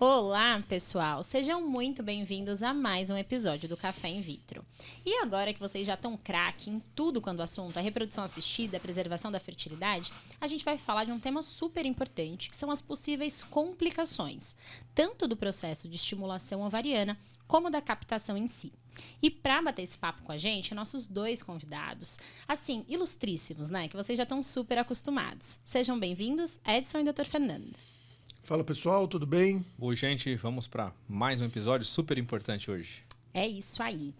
Olá, pessoal! Sejam muito bem-vindos a mais um episódio do Café in Vitro. E agora que vocês já estão craque em tudo quando o assunto é reprodução assistida, preservação da fertilidade, a gente vai falar de um tema super importante, que são as possíveis complicações, tanto do processo de estimulação ovariana como da captação em si. E para bater esse papo com a gente, nossos dois convidados, assim, ilustríssimos, né? Que vocês já estão super acostumados. Sejam bem-vindos, Edson e Dr. Fernando. Fala pessoal, tudo bem? Oi, gente, vamos para mais um episódio super importante hoje. É isso aí.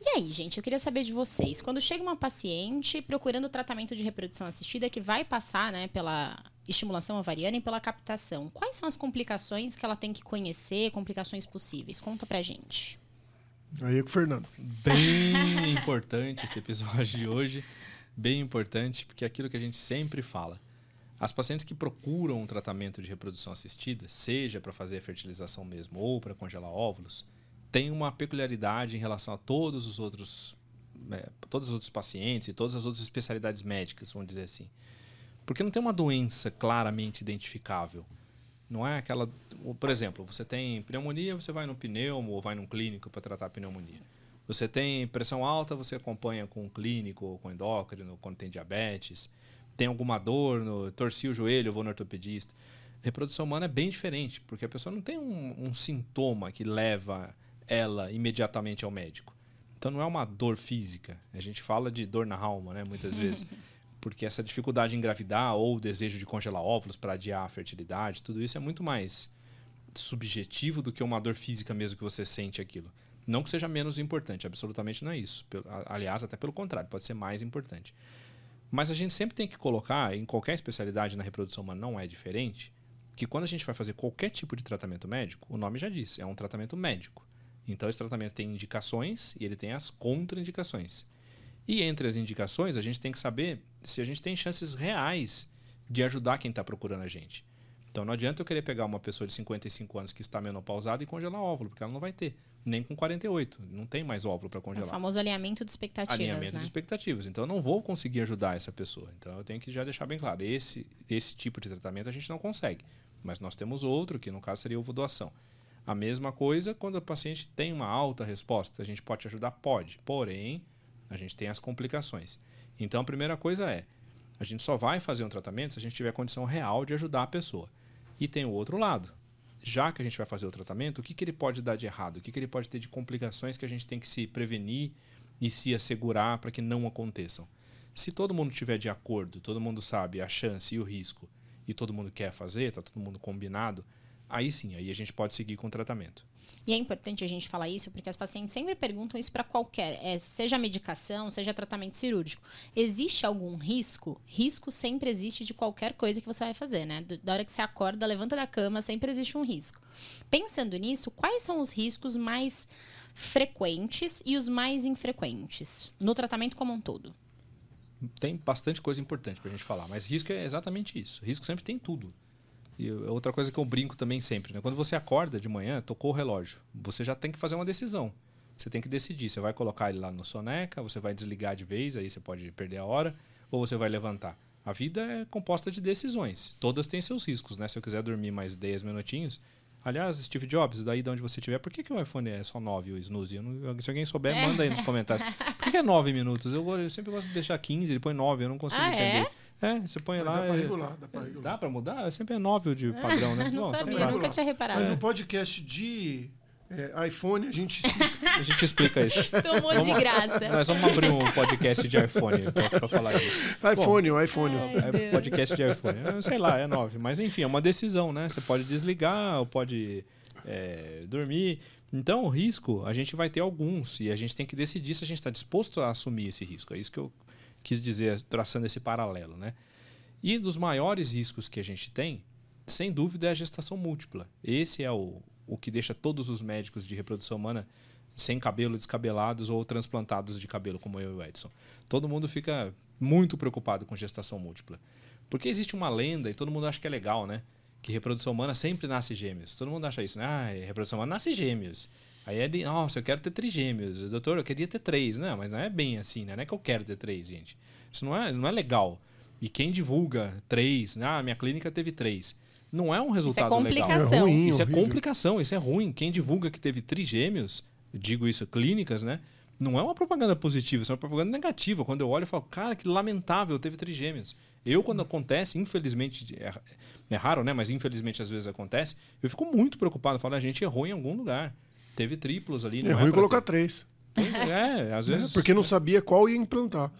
E aí, gente, eu queria saber de vocês. Quando chega uma paciente procurando tratamento de reprodução assistida que vai passar né, pela estimulação ovariana e pela captação, quais são as complicações que ela tem que conhecer, complicações possíveis? Conta pra gente. Aí é com o Fernando. Bem importante esse episódio de hoje. Bem importante, porque é aquilo que a gente sempre fala. As pacientes que procuram um tratamento de reprodução assistida, seja para fazer a fertilização mesmo ou para congelar óvulos, têm uma peculiaridade em relação a todos os outros, é, todos os outros pacientes e todas as outras especialidades médicas, vamos dizer assim. Porque não tem uma doença claramente identificável. Não é aquela. Por exemplo, você tem pneumonia, você vai no pneumo ou vai num clínico para tratar a pneumonia. Você tem pressão alta, você acompanha com um clínico ou com endócrino quando tem diabetes tem alguma dor, no, torci o joelho, vou no ortopedista. Reprodução humana é bem diferente, porque a pessoa não tem um, um sintoma que leva ela imediatamente ao médico. Então não é uma dor física. A gente fala de dor na alma, né, muitas vezes. Porque essa dificuldade em engravidar ou o desejo de congelar óvulos para adiar a fertilidade, tudo isso é muito mais subjetivo do que uma dor física mesmo que você sente aquilo. Não que seja menos importante, absolutamente não é isso. Aliás, até pelo contrário, pode ser mais importante. Mas a gente sempre tem que colocar, em qualquer especialidade na reprodução humana não é diferente, que quando a gente vai fazer qualquer tipo de tratamento médico, o nome já diz, é um tratamento médico. Então esse tratamento tem indicações e ele tem as contraindicações. E entre as indicações, a gente tem que saber se a gente tem chances reais de ajudar quem está procurando a gente. Então não adianta eu querer pegar uma pessoa de 55 anos que está menopausada e congelar óvulo, porque ela não vai ter. Nem com 48. Não tem mais óvulo para congelar. É o famoso alinhamento de expectativas. Alinhamento né? de expectativas. Então eu não vou conseguir ajudar essa pessoa. Então eu tenho que já deixar bem claro. Esse, esse tipo de tratamento a gente não consegue. Mas nós temos outro, que no caso seria ovo doação. A mesma coisa quando o paciente tem uma alta resposta. A gente pode te ajudar? Pode. Porém, a gente tem as complicações. Então a primeira coisa é: a gente só vai fazer um tratamento se a gente tiver condição real de ajudar a pessoa. E tem o outro lado. Já que a gente vai fazer o tratamento, o que, que ele pode dar de errado? O que, que ele pode ter de complicações que a gente tem que se prevenir e se assegurar para que não aconteçam? Se todo mundo tiver de acordo, todo mundo sabe a chance e o risco, e todo mundo quer fazer, está todo mundo combinado, aí sim, aí a gente pode seguir com o tratamento. E é importante a gente falar isso porque as pacientes sempre perguntam isso para qualquer, é, seja medicação, seja tratamento cirúrgico. Existe algum risco? Risco sempre existe de qualquer coisa que você vai fazer, né? Da hora que você acorda, levanta da cama, sempre existe um risco. Pensando nisso, quais são os riscos mais frequentes e os mais infrequentes no tratamento como um todo? Tem bastante coisa importante para a gente falar, mas risco é exatamente isso. Risco sempre tem tudo. E outra coisa que eu brinco também sempre, né? Quando você acorda de manhã, tocou o relógio, você já tem que fazer uma decisão. Você tem que decidir, você vai colocar ele lá no soneca, você vai desligar de vez, aí você pode perder a hora, ou você vai levantar. A vida é composta de decisões. Todas têm seus riscos, né? Se eu quiser dormir mais 10 minutinhos, Aliás, Steve Jobs, daí de onde você estiver, por que, que o iPhone é só 9 o snooze? Não, se alguém souber, é. manda aí nos comentários. Por que é 9 minutos? Eu, eu, sempre gosto de deixar 15, ele põe 9, eu não consigo ah, entender. É? é? você põe Mas lá. Dá pra é, regular, dá pra regular. Dá pra mudar? Sempre é 9 de padrão, né? não Bom, sabia, nunca tinha reparado. Mas no podcast de é, iPhone, a gente explica. a gente explica isso. Tomou vamos, de graça. Nós vamos abrir um podcast de iPhone para falar disso. iPhone, Bom, o iPhone. Ai, é podcast de iPhone. Sei lá, é 9. Mas enfim, é uma decisão, né? Você pode desligar ou pode é, dormir. Então, o risco, a gente vai ter alguns e a gente tem que decidir se a gente está disposto a assumir esse risco. É isso que eu quis dizer, traçando esse paralelo. Né? E dos maiores riscos que a gente tem, sem dúvida, é a gestação múltipla. Esse é o, o que deixa todos os médicos de reprodução humana sem cabelo, descabelados ou transplantados de cabelo, como eu e o Edson. Todo mundo fica muito preocupado com gestação múltipla. Porque existe uma lenda e todo mundo acha que é legal, né? que reprodução humana sempre nasce gêmeos. Todo mundo acha isso, né? Ah, reprodução humana nasce gêmeos. Aí é de, nossa, eu quero ter trigêmeos. Doutor, eu queria ter três. Não, mas não é bem assim, né? Não é que eu quero ter três, gente. Isso não é, não é legal. E quem divulga três, né? ah, minha clínica teve três. Não é um Isso é resultado legal. complicação. É ruim. Isso é horrível. complicação, isso é ruim. Quem divulga que teve trigêmeos, digo isso, clínicas, né? Não é uma propaganda positiva, isso é uma propaganda negativa. Quando eu olho, eu falo, cara, que lamentável, teve trigêmeos. Eu, quando acontece, infelizmente, é, é raro, né? Mas infelizmente às vezes acontece, eu fico muito preocupado. Eu falo, a gente errou em algum lugar. Teve triplos ali. É não ruim pra colocar ter. três. É, às né? vezes. Porque não sabia qual ia implantar.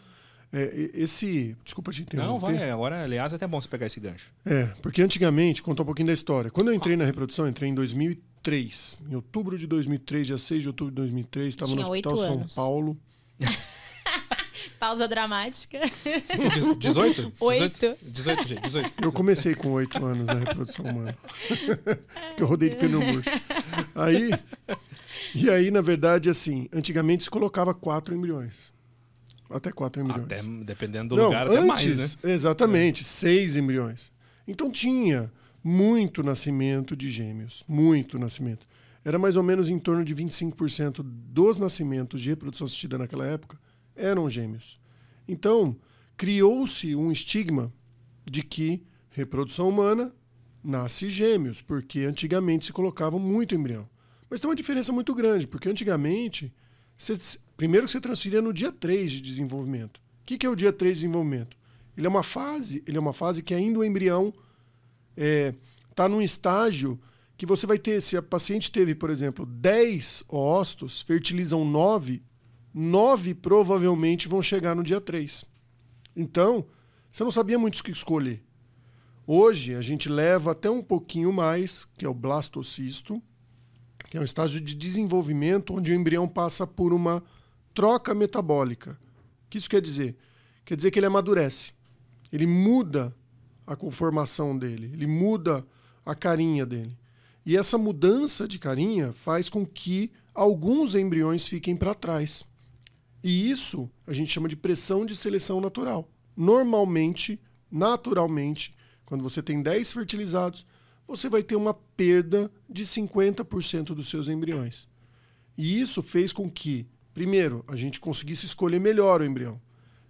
É, e- esse. Desculpa te interromper. Não, vai. Agora, aliás, é até bom você pegar esse gancho. É, porque antigamente, contar um pouquinho da história. Quando eu entrei na reprodução, entrei em 2003. Em outubro de 2003, dia 6 de outubro de 2003, estava no Tinha Hospital São anos. Paulo. Pausa dramática. Você tem 18? Oito. 18, gente, 18. Eu comecei com oito anos na reprodução humana. que eu rodei de pneu murcho. Aí, e aí, na verdade, assim, antigamente se colocava quatro embriões. Até quatro embriões. Até, dependendo do Não, lugar, até mais, antes, né? Exatamente, seis embriões. Então tinha muito nascimento de gêmeos, muito nascimento. Era mais ou menos em torno de 25% dos nascimentos de reprodução assistida naquela época eram gêmeos. Então, criou-se um estigma de que reprodução humana nasce gêmeos, porque antigamente se colocava muito embrião. Mas tem uma diferença muito grande, porque antigamente, primeiro que você transferia no dia 3 de desenvolvimento. O que, que é o dia 3 de desenvolvimento? Ele é uma fase, ele é uma fase que ainda o embrião está num estágio que você vai ter, se a paciente teve, por exemplo, 10 óstos, fertilizam 9, 9 provavelmente vão chegar no dia 3. Então, você não sabia muito o que escolher. Hoje, a gente leva até um pouquinho mais, que é o blastocisto, que é um estágio de desenvolvimento onde o embrião passa por uma troca metabólica. O que isso quer dizer? Quer dizer que ele amadurece. Ele muda a conformação dele, ele muda a carinha dele. E essa mudança de carinha faz com que alguns embriões fiquem para trás. E isso a gente chama de pressão de seleção natural. Normalmente, naturalmente, quando você tem 10 fertilizados, você vai ter uma perda de 50% dos seus embriões. E isso fez com que, primeiro, a gente conseguisse escolher melhor o embrião.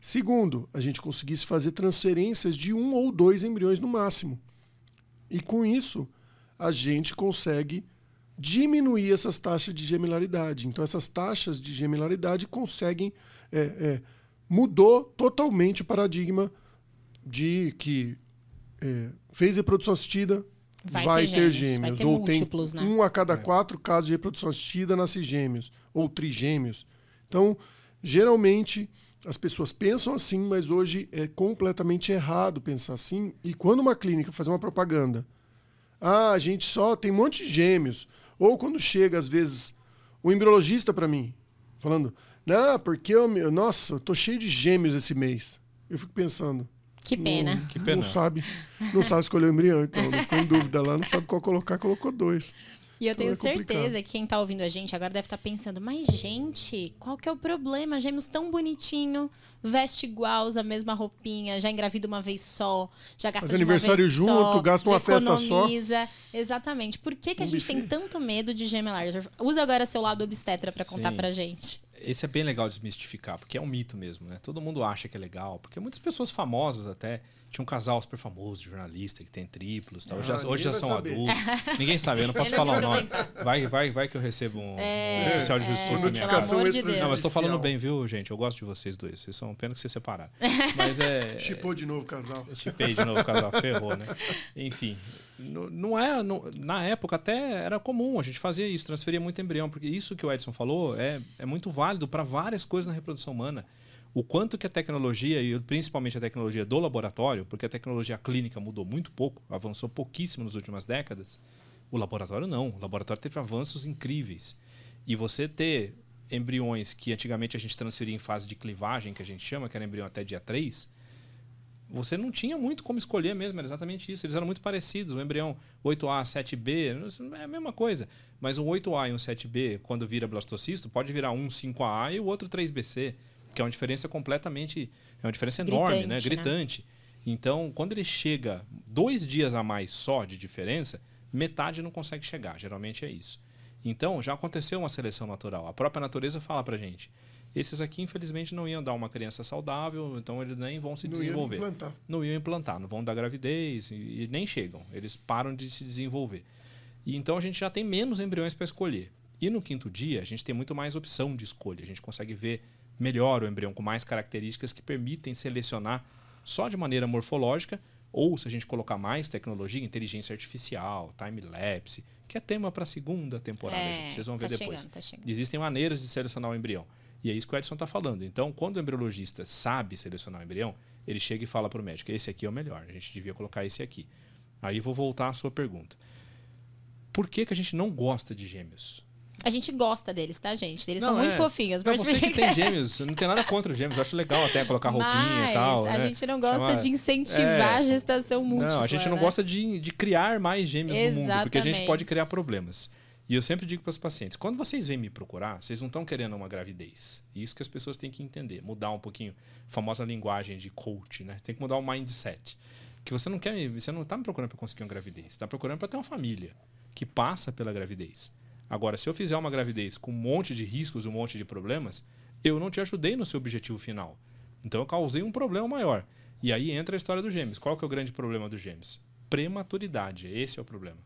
Segundo, a gente conseguisse fazer transferências de um ou dois embriões no máximo. E com isso, a gente consegue diminuir essas taxas de gemilaridade. Então, essas taxas de gemilaridade conseguem. é, é, mudou totalmente o paradigma de que é, fez reprodução assistida, Vai vai, ter ter gêmeos, gêmeos. vai ter ou tem né? um a cada quatro casos de reprodução assistida nasce gêmeos, ou trigêmeos. Então, geralmente, as pessoas pensam assim, mas hoje é completamente errado pensar assim. E quando uma clínica faz uma propaganda, ah, a gente só tem um monte de gêmeos. Ou quando chega, às vezes, o embriologista para mim, falando, não, porque eu, meu- nossa, eu tô cheio de gêmeos esse mês. Eu fico pensando, Que pena. não, Que pena. não sabe, não sabe escolher o embrião, então não ficou em dúvida lá, não sabe qual colocar, colocou dois. E eu Então tenho é certeza que quem tá ouvindo a gente agora deve estar pensando, mas gente, qual que é o problema? Gêmeos tão bonitinho, veste igual, usa a mesma roupinha, já engravida uma vez só, já gasta Faz aniversário junto, só, gasta uma festa só. economiza. Exatamente. Por que, que a Um gente tem buffet. tanto medo de gemelar? Usa agora seu lado obstetra pra contar Sim. pra gente. Esse é bem legal desmistificar, porque é um mito mesmo, né? Todo mundo acha que é legal, porque muitas pessoas famosas até. Tinha um casal super famoso de jornalista que tem triplos, tal. hoje Ah, já, hoje já são saber. adultos. Ninguém sabe, eu não posso não falar o nome. Vai, vai, vai que eu recebo um, um oficial de justiça é, na minha casa. de Deus. Não, mas tô falando bem, viu, gente? Eu gosto de vocês dois. Vocês são pena que vocês separaram. Mas é. Chipou de novo o casal. Chipei de novo o casal, ferrou, né? Enfim, no- não é. no- na época até era comum, a gente fazia isso, transferia muito embrião, porque isso que o Edson falou é, é muito válido para várias coisas na reprodução humana. O quanto que a tecnologia, e principalmente a tecnologia do laboratório, porque a tecnologia clínica mudou muito pouco, avançou pouquíssimo nas últimas décadas, o laboratório não. O laboratório teve avanços incríveis. E você ter embriões que antigamente a gente transferia em fase de clivagem, que a gente chama, que era embrião até dia 3, você não tinha muito como escolher mesmo, era exatamente isso. Eles eram muito parecidos. O embrião 8A, 7B, isso é a mesma coisa. Mas um 8A e um 7B, quando vira blastocisto, pode virar um 5A e o outro 3BC, que é uma diferença completamente. É uma diferença enorme, né? Gritante, né? Gritante. Então, quando ele chega dois dias a mais só de diferença, metade não consegue chegar. Geralmente é isso. Então, já aconteceu uma seleção natural. A própria natureza fala pra gente. Esses aqui, infelizmente, não iam dar uma criança saudável, então eles nem vão se Não ia desenvolver. implantar. Não iam implantar, não vão dar gravidez e, e nem chegam. Eles param de se desenvolver. E então a gente já tem menos embriões para escolher. E no quinto dia, a gente tem muito mais opção de escolha. A gente consegue ver melhor o embrião com mais características que permitem selecionar só de maneira morfológica, ou se a gente colocar mais tecnologia, inteligência artificial, time-lapse, que é tema para a segunda temporada, É, gente. Vocês vão ver tá depois. chegando, tá chegando. Existem maneiras de selecionar o embrião. E é isso que o Edson está falando. Então, quando o embriologista sabe selecionar o embrião, ele chega e fala para o médico: esse aqui é o melhor, a gente devia colocar esse aqui. Aí vou voltar à sua pergunta. Por que, que a gente não gosta de gêmeos? A gente gosta deles, tá, gente? Eles Não, são muito é. fofinhos. Pra pode você que tem gêmeos, não tem nada contra os gêmeos. Eu acho legal até colocar roupinha Mas e tal. a né? gente não gosta Chama- de incentivar É. a gestação múltipla. Não, a gente não né? gosta de, de criar mais gêmeos no mundo, porque a gente Exatamente. pode criar problemas. E eu sempre digo para os pacientes, quando vocês vêm me procurar, vocês não estão querendo uma gravidez. Isso que as pessoas têm que entender, mudar um pouquinho a famosa linguagem de coach, né? Tem que mudar o mindset. Que você não quer, você não está me procurando para conseguir uma gravidez, você está procurando para ter uma família que passa pela gravidez. Agora, se eu fizer uma gravidez com um monte de riscos, um monte de problemas, eu não te ajudei no seu objetivo final. Então eu causei um problema maior. E aí entra a história dos gêmeos. Qual que é o grande problema dos gêmeos? Prematuridade. Esse é o problema.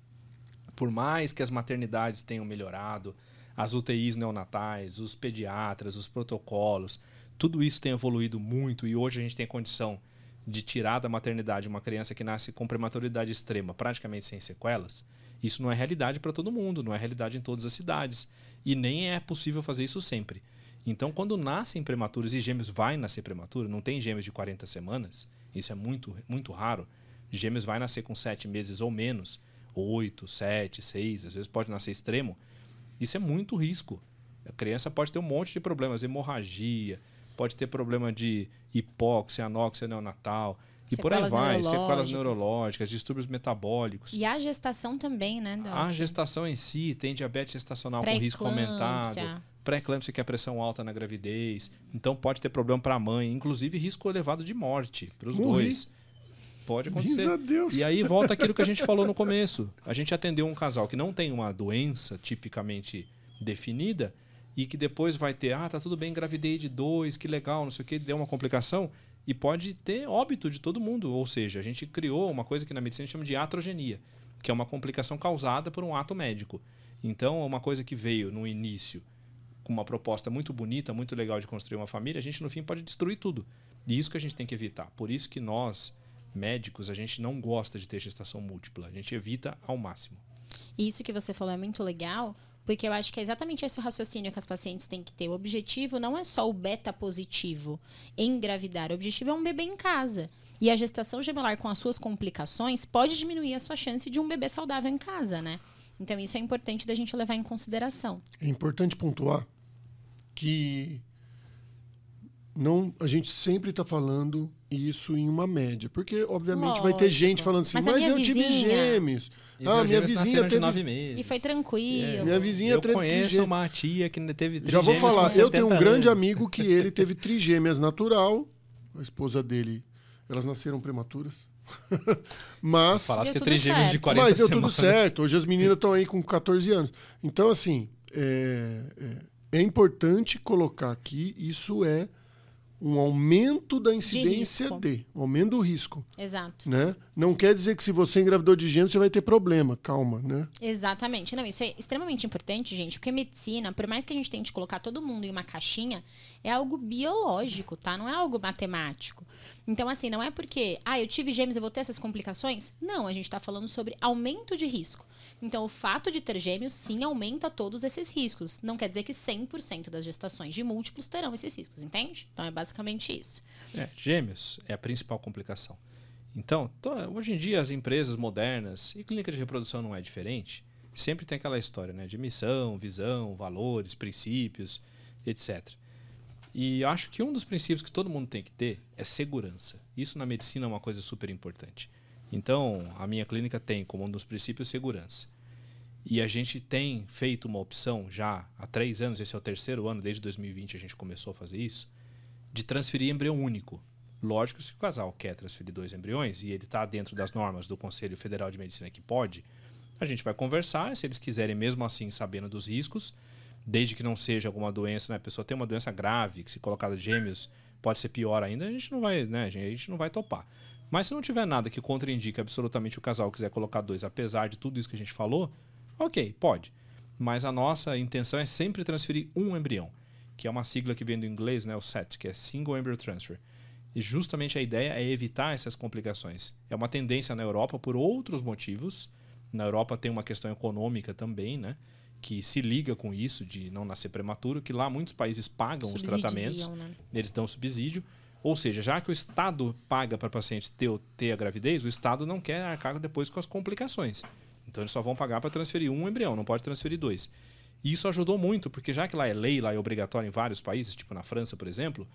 Por mais que as maternidades tenham melhorado, as UTIs neonatais, os pediatras, os protocolos, tudo isso tem evoluído muito e hoje a gente tem condição de tirar da maternidade uma criança que nasce com prematuridade extrema, praticamente sem sequelas. Isso não é realidade para todo mundo, não é realidade em todas as cidades e nem é possível fazer isso sempre. Então, quando nascem prematuros e gêmeos vai nascer prematuro, não tem gêmeos de 40 semanas, isso é muito, muito raro. Gêmeos vai nascer com 7 meses ou menos, 8, 7, 6, às vezes pode nascer extremo. Isso é muito risco. A criança pode ter um monte de problemas, hemorragia, pode ter problema de hipóxia, anóxia neonatal, e por aí Sequelas vai, sequelas neurológicas. distúrbios metabólicos. E a gestação também, né, Doc? A gestação em si tem diabetes gestacional com risco aumentado, Pré-eclâmpsia. que é a pressão alta na gravidez, então pode ter problema para a mãe, inclusive risco elevado de morte para os dois. Pode Graças acontecer. a Deus. E aí volta aquilo que a gente falou no começo. A gente atendeu um casal que não tem uma doença tipicamente definida e que depois vai ter, ah, tá tudo bem, engravidei de dois, que legal, não sei o que, deu uma complicação e pode ter óbito de todo mundo. Ou seja, a gente criou uma coisa que na medicina chama de atrogenia, que é uma complicação causada por um ato médico. Então, uma coisa que veio no início com uma proposta muito bonita, muito legal de construir uma família, a gente no fim pode destruir tudo. E isso que a gente tem que evitar. Por isso que nós, médicos, a gente não gosta de ter gestação múltipla. A gente evita ao máximo. Isso que você falou é muito legal, porque eu acho que é exatamente esse o raciocínio que as pacientes têm que ter. O objetivo não é só o beta positivo, engravidar. O objetivo é um bebê em casa. E a gestação gemelar com as suas complicações pode diminuir a sua chance de um bebê saudável em casa, né? Então isso é importante da gente levar em consideração. É importante pontuar que não, a gente sempre está falando isso em uma média, porque obviamente vai ter Lógico. gente falando assim, Mas mas, minha eu tive vizinha- gêmeos. E ah, minha gêmeos vizinha teve, nove meses. E foi tranquilo. minha vizinha Eu teve conheço trigê- uma tia que teve Já vou falar, eu tenho um 70 grande anos. amigo que ele teve trigêmeas natural, a esposa dele, elas nasceram prematuras. mas Se falasse que tudo trigêmeos de certo. 40 mas deu semanas. tudo certo. Hoje as meninas estão aí com 14 anos. Então, assim, é, é, é importante colocar aqui, isso é um aumento da incidência risco. de, um aumento do risco, Exato. né? Não quer dizer que se você engravidou de gêmeo, você vai ter problema. Calma, né? Exatamente. Não, isso é extremamente importante, gente, porque medicina, por mais que a gente tente colocar todo mundo em uma caixinha, é algo biológico, tá? Não é algo matemático. Então, assim, não é porque, ah, eu tive gêmeos, eu vou ter essas complicações. Não, a gente tá falando sobre aumento de risco. Então, o fato de ter gêmeos, sim, aumenta todos esses riscos. Não quer dizer que 100% das gestações de múltiplos terão esses riscos, entende? Então, é basicamente isso. É, gêmeos é a principal complicação. Então, hoje em dia, as empresas modernas, e clínica de reprodução não é diferente, sempre tem aquela história né, de missão, visão, valores, princípios, etc. E acho que um dos princípios que todo mundo tem que ter é segurança. Isso na medicina é uma coisa super importante. Então, a minha clínica tem como um dos princípios segurança. E a gente tem feito uma opção já há três anos, esse é o terceiro ano, desde 2020 a gente começou a fazer isso, de transferir embrião único. Lógico, se o casal quer transferir dois embriões e ele está dentro das normas do Conselho Federal de Medicina que pode, a gente vai conversar. Se eles quiserem, mesmo assim, sabendo dos riscos, desde que não seja alguma doença, né? A pessoa tem uma doença grave, que se colocada gêmeos pode ser pior ainda, a gente não vai, né? A gente não vai topar. Mas se não tiver nada que contraindique absolutamente o casal quiser colocar dois, apesar de tudo isso que a gente falou, ok, pode. Mas a nossa intenção é sempre transferir um embrião, que é uma sigla que vem do inglês, né, o SET, que é Single Embryo Transfer. E justamente a ideia é evitar essas complicações. É uma tendência na Europa por outros motivos. Na Europa tem uma questão econômica também, né? Que se liga com isso de não nascer prematuro, que lá muitos países pagam os tratamentos, né? eles dão subsídio. Ou seja, já que o Estado paga para o paciente ter, ter a gravidez, o Estado não quer arcar depois com as complicações. Então eles só vão pagar para transferir um embrião, não pode transferir dois. E isso ajudou muito, porque já que lá é lei, lá é obrigatório em vários países, tipo na França, por exemplo,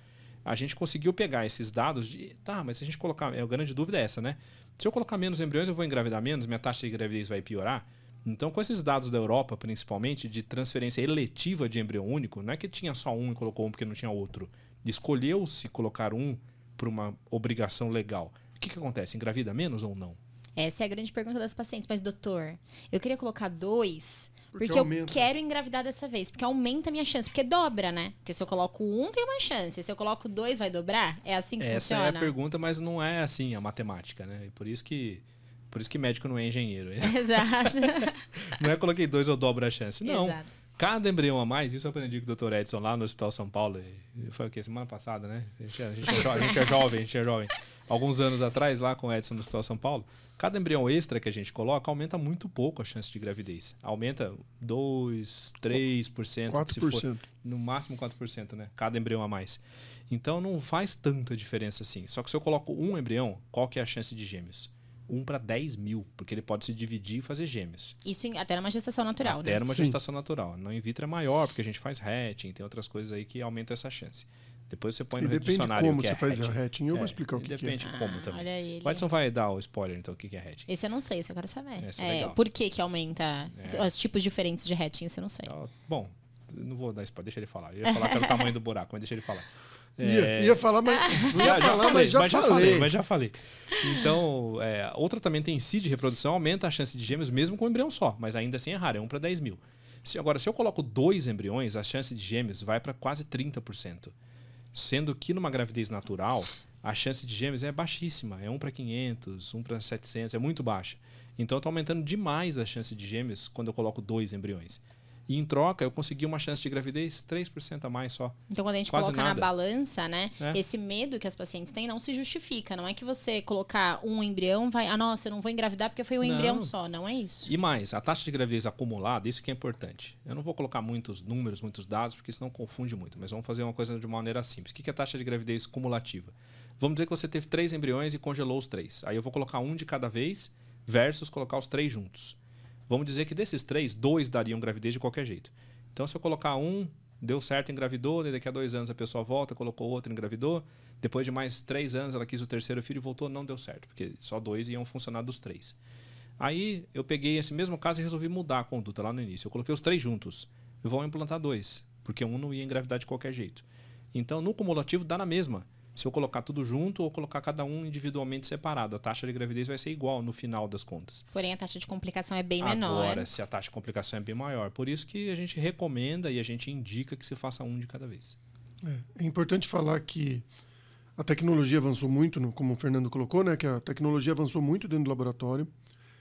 a gente conseguiu pegar esses dados de. Tá, mas se a gente colocar. A grande dúvida é essa, né? Se eu colocar menos embriões, eu vou engravidar menos, minha taxa de gravidez vai piorar. Então, com esses dados da Europa, principalmente, de transferência eletiva de embrião único, não é que tinha só um e colocou um porque não tinha outro. Escolheu-se colocar um por uma obrigação legal. O que, que acontece? Engravida menos ou não? Essa é a grande pergunta das pacientes. Mas, doutor, eu queria colocar dois Porque porque, eu quero engravidar dessa vez. Porque aumenta a minha chance. Porque dobra, né? Porque se eu coloco um, tem uma chance. Se eu coloco dois, vai dobrar? É assim que Essa funciona? é a pergunta, mas não é assim a matemática, né? E por isso que. Por isso que médico não é engenheiro. Exato. Não é coloquei dois eu dobro a chance. Não. Exato. Cada embrião a mais, isso eu aprendi com o Dr. Edson lá no Hospital São Paulo. Foi o quê? Semana passada, né? A gente, é- a gente é, jo- a gente é jovem, a gente é jovem. Alguns anos atrás, lá com o Edson no Hospital São Paulo, cada embrião extra que a gente coloca aumenta muito pouco a chance de gravidez. Aumenta 2, 3%, se for 4%. no máximo 4%, né? Cada embrião a mais. Então não faz tanta diferença assim. Só que se eu coloco um embrião, qual que é a chance de gêmeos? 1 para 10 mil, porque ele pode se dividir e fazer gêmeos. Isso em- até numa gestação natural, Até né? numa Sim. gestação natural. No in vitro é maior, porque a gente faz hatching, tem outras coisas aí que aumentam essa chance. Depois você põe E no depende dicionário como o que você é faz a hatching. hatching. Eu É, vou explicar o que, que é. Depende como Ah, também. Olha ele. O Edson vai dar o spoiler, então, o que é hatching. Esse eu não sei, esse eu quero saber. Esse é É, legal. por que que aumenta É. os tipos diferentes de hatching, esse eu não sei. Bom, não vou dar spoiler, deixa ele falar. Eu ia falar que era o tamanho do buraco, mas deixa ele falar. Ia, ia falar, mas. Ia Já, já falar, falei, mas já falei. mas já falei. Então, é, o tratamento em si de reprodução aumenta a chance de gêmeos mesmo com um embrião só, mas ainda assim é raro, é 1 para 10 mil. Se, agora, se eu coloco dois embriões, a chance de gêmeos vai para quase 30%. Sendo que numa gravidez natural, a chance de gêmeos é baixíssima, é 1 para 500, 1 para 700, é muito baixa. Então, está aumentando demais a chance de gêmeos quando eu coloco dois embriões. E em troca, eu consegui uma chance de gravidez 3% a mais só. Então, quando a gente Quase coloca na nada. balança, né? É. Esse medo que as pacientes têm não se justifica. Não é que você colocar um embrião, vai. Ah, nossa, eu não vou engravidar porque foi um Não. embrião só. Não é isso. E mais, a taxa de gravidez acumulada, isso que é importante. Eu não vou colocar muitos números, muitos dados, porque senão confunde muito, mas vamos fazer uma coisa de uma maneira simples. O que é a taxa de gravidez cumulativa? Vamos dizer que você teve três embriões e congelou os três. Aí eu vou colocar um de cada vez versus colocar os três juntos. Vamos dizer que desses três, dois dariam gravidez de qualquer jeito. Então, se eu colocar um, deu certo, engravidou, daqui a dois anos a pessoa volta, colocou outro, engravidou. Depois de mais três anos, ela quis o terceiro filho e voltou, não deu certo, porque só dois iam funcionar dos três. Aí eu peguei esse mesmo caso e resolvi mudar a conduta lá no início. Eu coloquei os três juntos. Vou implantar dois, porque um não ia engravidar de qualquer jeito. Então, no cumulativo, dá na mesma. Se eu colocar tudo junto ou colocar cada um individualmente separado, a taxa de gravidez vai ser igual no final das contas. Porém, a taxa de complicação é bem menor. Agora, se a taxa de complicação é bem maior. Por isso que a gente recomenda e a gente indica que se faça um de cada vez. É importante falar que a tecnologia avançou muito, como o Fernando colocou, né? Que a tecnologia avançou muito dentro do laboratório.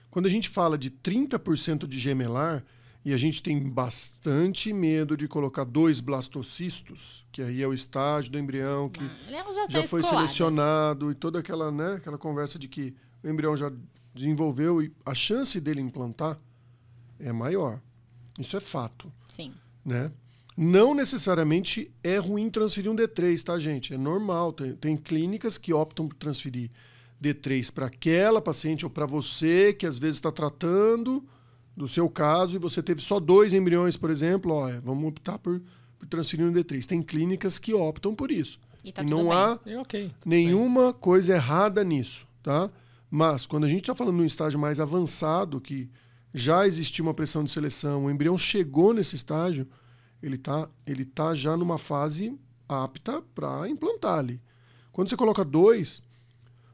Quando a gente fala de 30% de gemelar, e a gente tem bastante medo de colocar dois blastocistos, que aí é o estágio do embrião que Elas já, já estão foi escoladas. selecionado e toda aquela, né, aquela conversa de que o embrião já desenvolveu e a chance dele implantar é maior. Isso é fato, Sim. né? Não necessariamente é ruim transferir um D3, tá, gente? É normal. Tem, tem clínicas que optam por transferir D3 para aquela paciente ou para você que às vezes está tratando do seu caso e você teve só dois embriões, por exemplo. Ó, é, vamos optar por, por transferir um D3. Tem clínicas que optam por isso. E tá e não bem. há E ok. tudo nenhuma coisa errada nisso, tá? Mas quando a gente está falando num estágio mais avançado, que já existia uma pressão de seleção, o embrião chegou nesse estágio, ele está ele tá já numa fase apta para implantar ali. Quando você coloca dois,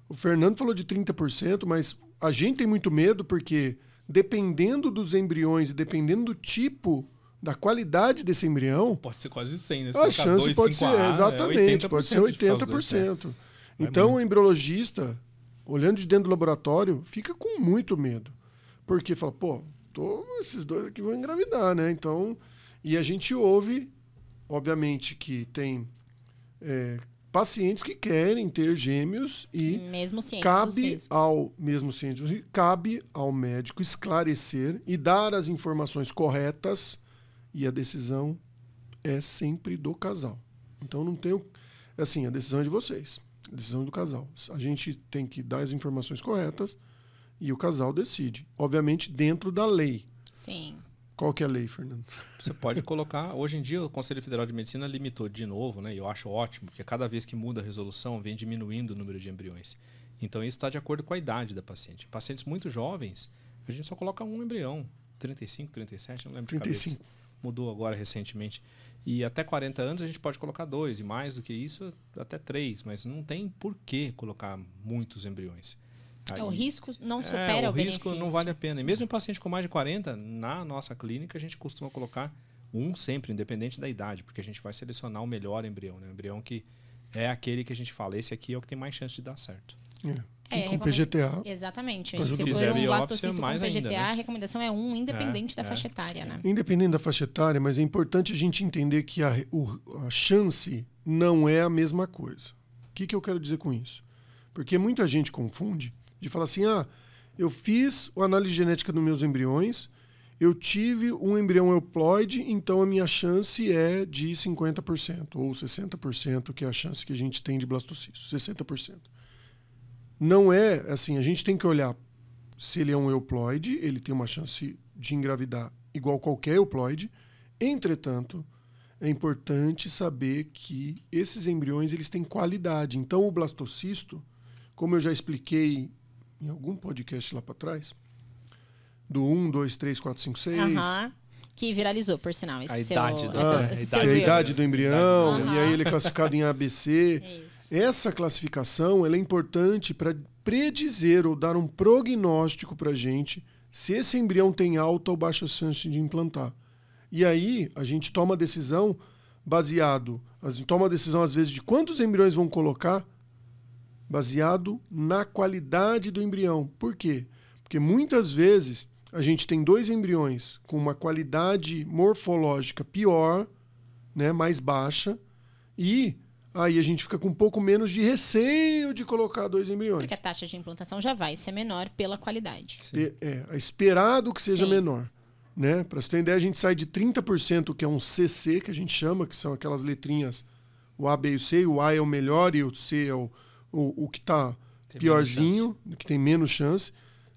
o Fernando falou de 30%, mas a gente tem muito medo porque dependendo dos embriões e dependendo do tipo da qualidade desse embrião, Pode ser quase 100, né? Se a chance dois, pode cinco ser, A, é exatamente, pode ser 80% de ficar os dois, é. 80%. Então, o embriologista, olhando de dentro do laboratório, fica com muito medo. Porque fala, pô, tô, esses dois aqui vão engravidar, né? Então, e a gente ouve, obviamente, que tem é, pacientes que querem ter gêmeos e Mesmo cabe ao mesmo cientista, cabe ao médico esclarecer e dar as informações corretas e a decisão é sempre do casal. Então não tem assim, a decisão é de vocês, a decisão é do casal. A gente tem que dar as informações corretas e o casal decide, obviamente dentro da lei. Sim. Qual que é a lei, Fernando? Você pode colocar. Hoje em dia, o Conselho Federal de Medicina limitou de novo, né? E eu acho ótimo, porque cada vez que muda a resolução, vem diminuindo o número de embriões. Então, isso está de acordo com a idade da paciente. Pacientes muito jovens, a gente só coloca um embrião. 35, 37, não lembro de 35. cabeça. Mudou agora recentemente. E até 40 anos a gente pode colocar dois, e mais do que isso, até três. Mas não tem por que colocar muitos embriões. É, o Aí- risco não é, supera o, o risco benefício. não vale a pena. E mesmo em paciente com mais de 40, na nossa clínica, a gente costuma colocar um sempre, independente da idade, porque a gente vai selecionar o melhor embrião, né? O embrião que é aquele que a gente fala, esse aqui é o que tem mais chance de dar certo. É. É, com PGTA, Exatamente. Mas Se for um blastocisto com mais PGTA, ainda, né? a recomendação é um, independente da é. faixa etária, né? independente da faixa etária, mas é importante a gente entender que a, o- a chance não é a mesma coisa. O que, que eu quero dizer com isso? Porque muita gente confunde de falar assim: ah, eu fiz a análise genética dos meus embriões, eu tive um embrião euploide, então a minha chance é de 50% ou 60%, que é a chance que a gente tem de blastocisto, 60%. Não é assim, a gente tem que olhar se ele é um euploide, ele tem uma chance de engravidar igual qualquer euploide. Entretanto, é importante saber que esses embriões eles têm qualidade. Então, o blastocisto, como eu já expliquei em algum podcast lá para trás, do 1, 2, 3, 4, 5, 6, Aham. Que viralizou, por sinal. Esse A seu, idade do- essa- ah, esse a é a idade do embrião, e aí ele é classificado em ABC. Isso. Essa classificação ela é importante para predizer ou dar um prognóstico para a gente se esse embrião tem alta ou baixa chance de implantar. E aí a gente toma a decisão baseado, a gente toma a decisão às vezes de quantos embriões vão colocar baseado na qualidade do embrião. Por quê? Porque muitas vezes a gente tem dois embriões com uma qualidade morfológica pior, né, mais baixa, e aí a gente fica com um pouco menos de receio de colocar dois embriões. Porque a taxa de implantação já vai ser menor pela qualidade. É, é esperado que seja Sim. menor. Né? Para você ter ideia, a gente sai de 30%, que é um CC, que a gente chama, que são aquelas letrinhas, o A, B e o C, o A é o melhor e o C é o, o, o que está piorzinho, que tem menos chance.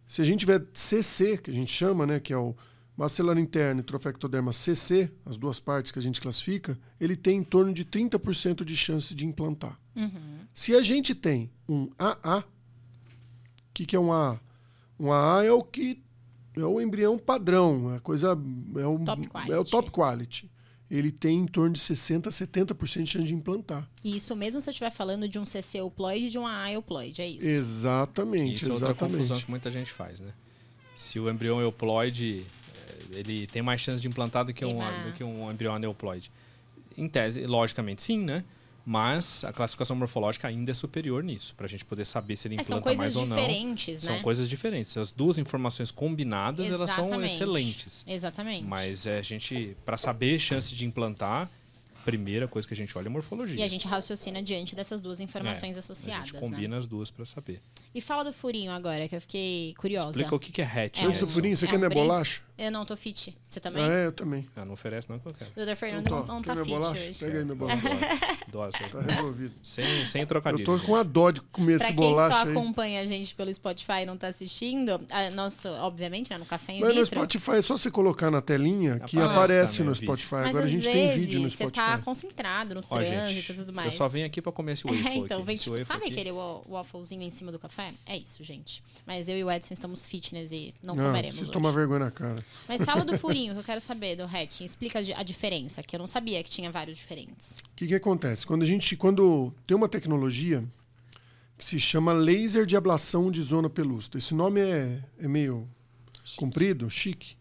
Se a gente tiver CC, que a gente chama, né, que é o bacelar interno e trofectoderma CC, as duas partes que a gente classifica, ele tem em torno de 30% de chance de implantar. Uhum. Se a gente tem um AA, o que, que é um AA? Um AA é o que é o embrião padrão, é a coisa é o Top é o quality. top quality. Ele tem em torno de 60 a 70% de chance de implantar. E isso mesmo se eu estiver falando de um CC euploide e de um AA euploide, é isso? Exatamente, Isso é outra confusão exatamente. que muita gente faz, né? Se o embrião euploide, eh, ele tem mais chance de implantar do que, Tem um, do que um embrião aneuploide. Em tese, logicamente sim, né? Mas a classificação morfológica ainda é superior nisso, para a gente poder saber se ele É, implanta são coisas mais ou não. diferentes, né? São coisas diferentes. As duas informações combinadas, elas são Exatamente. excelentes. Exatamente. Mas é, a gente, para saber chance de implantar, primeira coisa que a gente olha é a morfologia. E a gente raciocina diante dessas duas informações É, associadas, A gente né? combina as duas para saber. E fala do furinho agora, que eu fiquei curiosa. Explica o que que é hatch. É um- furinho, você é quer um minha bolacha? Eu não tô fit. Você também? Ah, é, eu também. Ah, não oferece não que eu quero. Doutor Fernando não, não tá fit bolacha? hoje. Pega aí minha bolacha. Aí. Tá resolvido. Sem, sem Eu trocadilho. tô com a dó de comer Pra esse quem bolacha só aí. acompanha a gente pelo Spotify e não tá assistindo, a nosso, obviamente, né, no Café em Mas no. Spotify é só você colocar na telinha que Aparece aparece também no o. Spotify. Mas Agora a gente vezes tem vídeo no você Spotify. tá concentrado no Ó, trânsito e tudo mais. eu só venho aqui pra comer esse waffle É, então, aqui. vem tipo, waffle sabe aqui. aquele wa- wafflezinho em cima do café? É isso, gente. Mas eu e o Edson estamos fitness e não, Não, comeremos preciso hoje. tomar vergonha na cara. Mas fala do furinho, que eu quero saber, do hatching. Explica a di- a diferença, que eu não sabia que tinha vários diferentes. O que, que acontece? Quando a gente. Quando tem uma tecnologia que se chama laser de ablação de zona pelúcida. Esse nome é, é meio comprido, chique.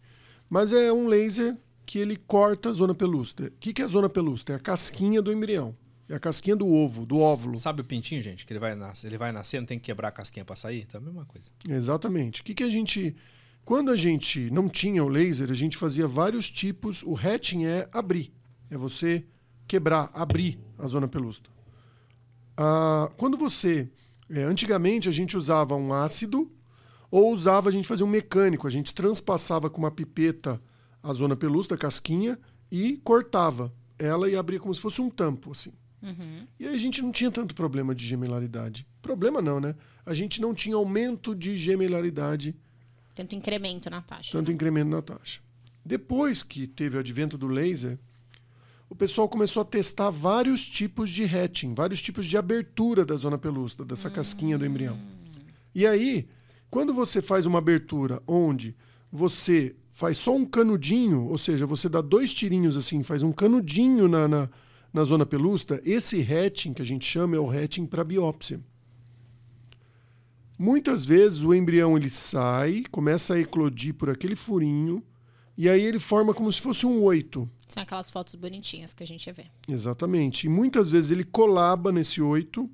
Mas é um laser que ele corta a zona pelúcida. O que, que é a zona pelúcida? É a casquinha do embrião. É a casquinha do ovo, do óvulo. Sabe o pintinho, gente? Que ele vai nascer, ele vai nascer, não tem que quebrar a casquinha para sair? Então é a mesma coisa. Exatamente. O que, que a gente. Quando a gente não tinha o laser, a gente fazia vários tipos. O hatching é abrir. É você quebrar, abrir a zona pelúcida. Ah, quando você. é, antigamente a gente usava um ácido ou usava, a gente fazia um mecânico. A gente transpassava com uma pipeta a zona pelúcida, a casquinha, e cortava ela e abria como se fosse um tampo, assim. E aí a gente não tinha tanto problema de gemelaridade. Problema não, né? A gente não tinha aumento de gemelaridade, Tanto incremento na taxa. tanto incremento na taxa. Depois que teve o advento do laser, o pessoal começou a testar vários tipos de hatching, vários tipos de abertura da zona pelúcida, dessa casquinha do embrião. E aí, quando você faz uma abertura onde você faz só um canudinho, ou seja, você dá dois tirinhos assim, faz um canudinho na, na, na zona pelúcida, esse hatching que a gente chama é o hatching para biópsia. Muitas vezes o embrião ele sai, começa a eclodir por aquele furinho, e aí ele forma como se fosse um oito. São aquelas fotos bonitinhas que a gente vê. Exatamente. E muitas vezes ele colaba nesse oito,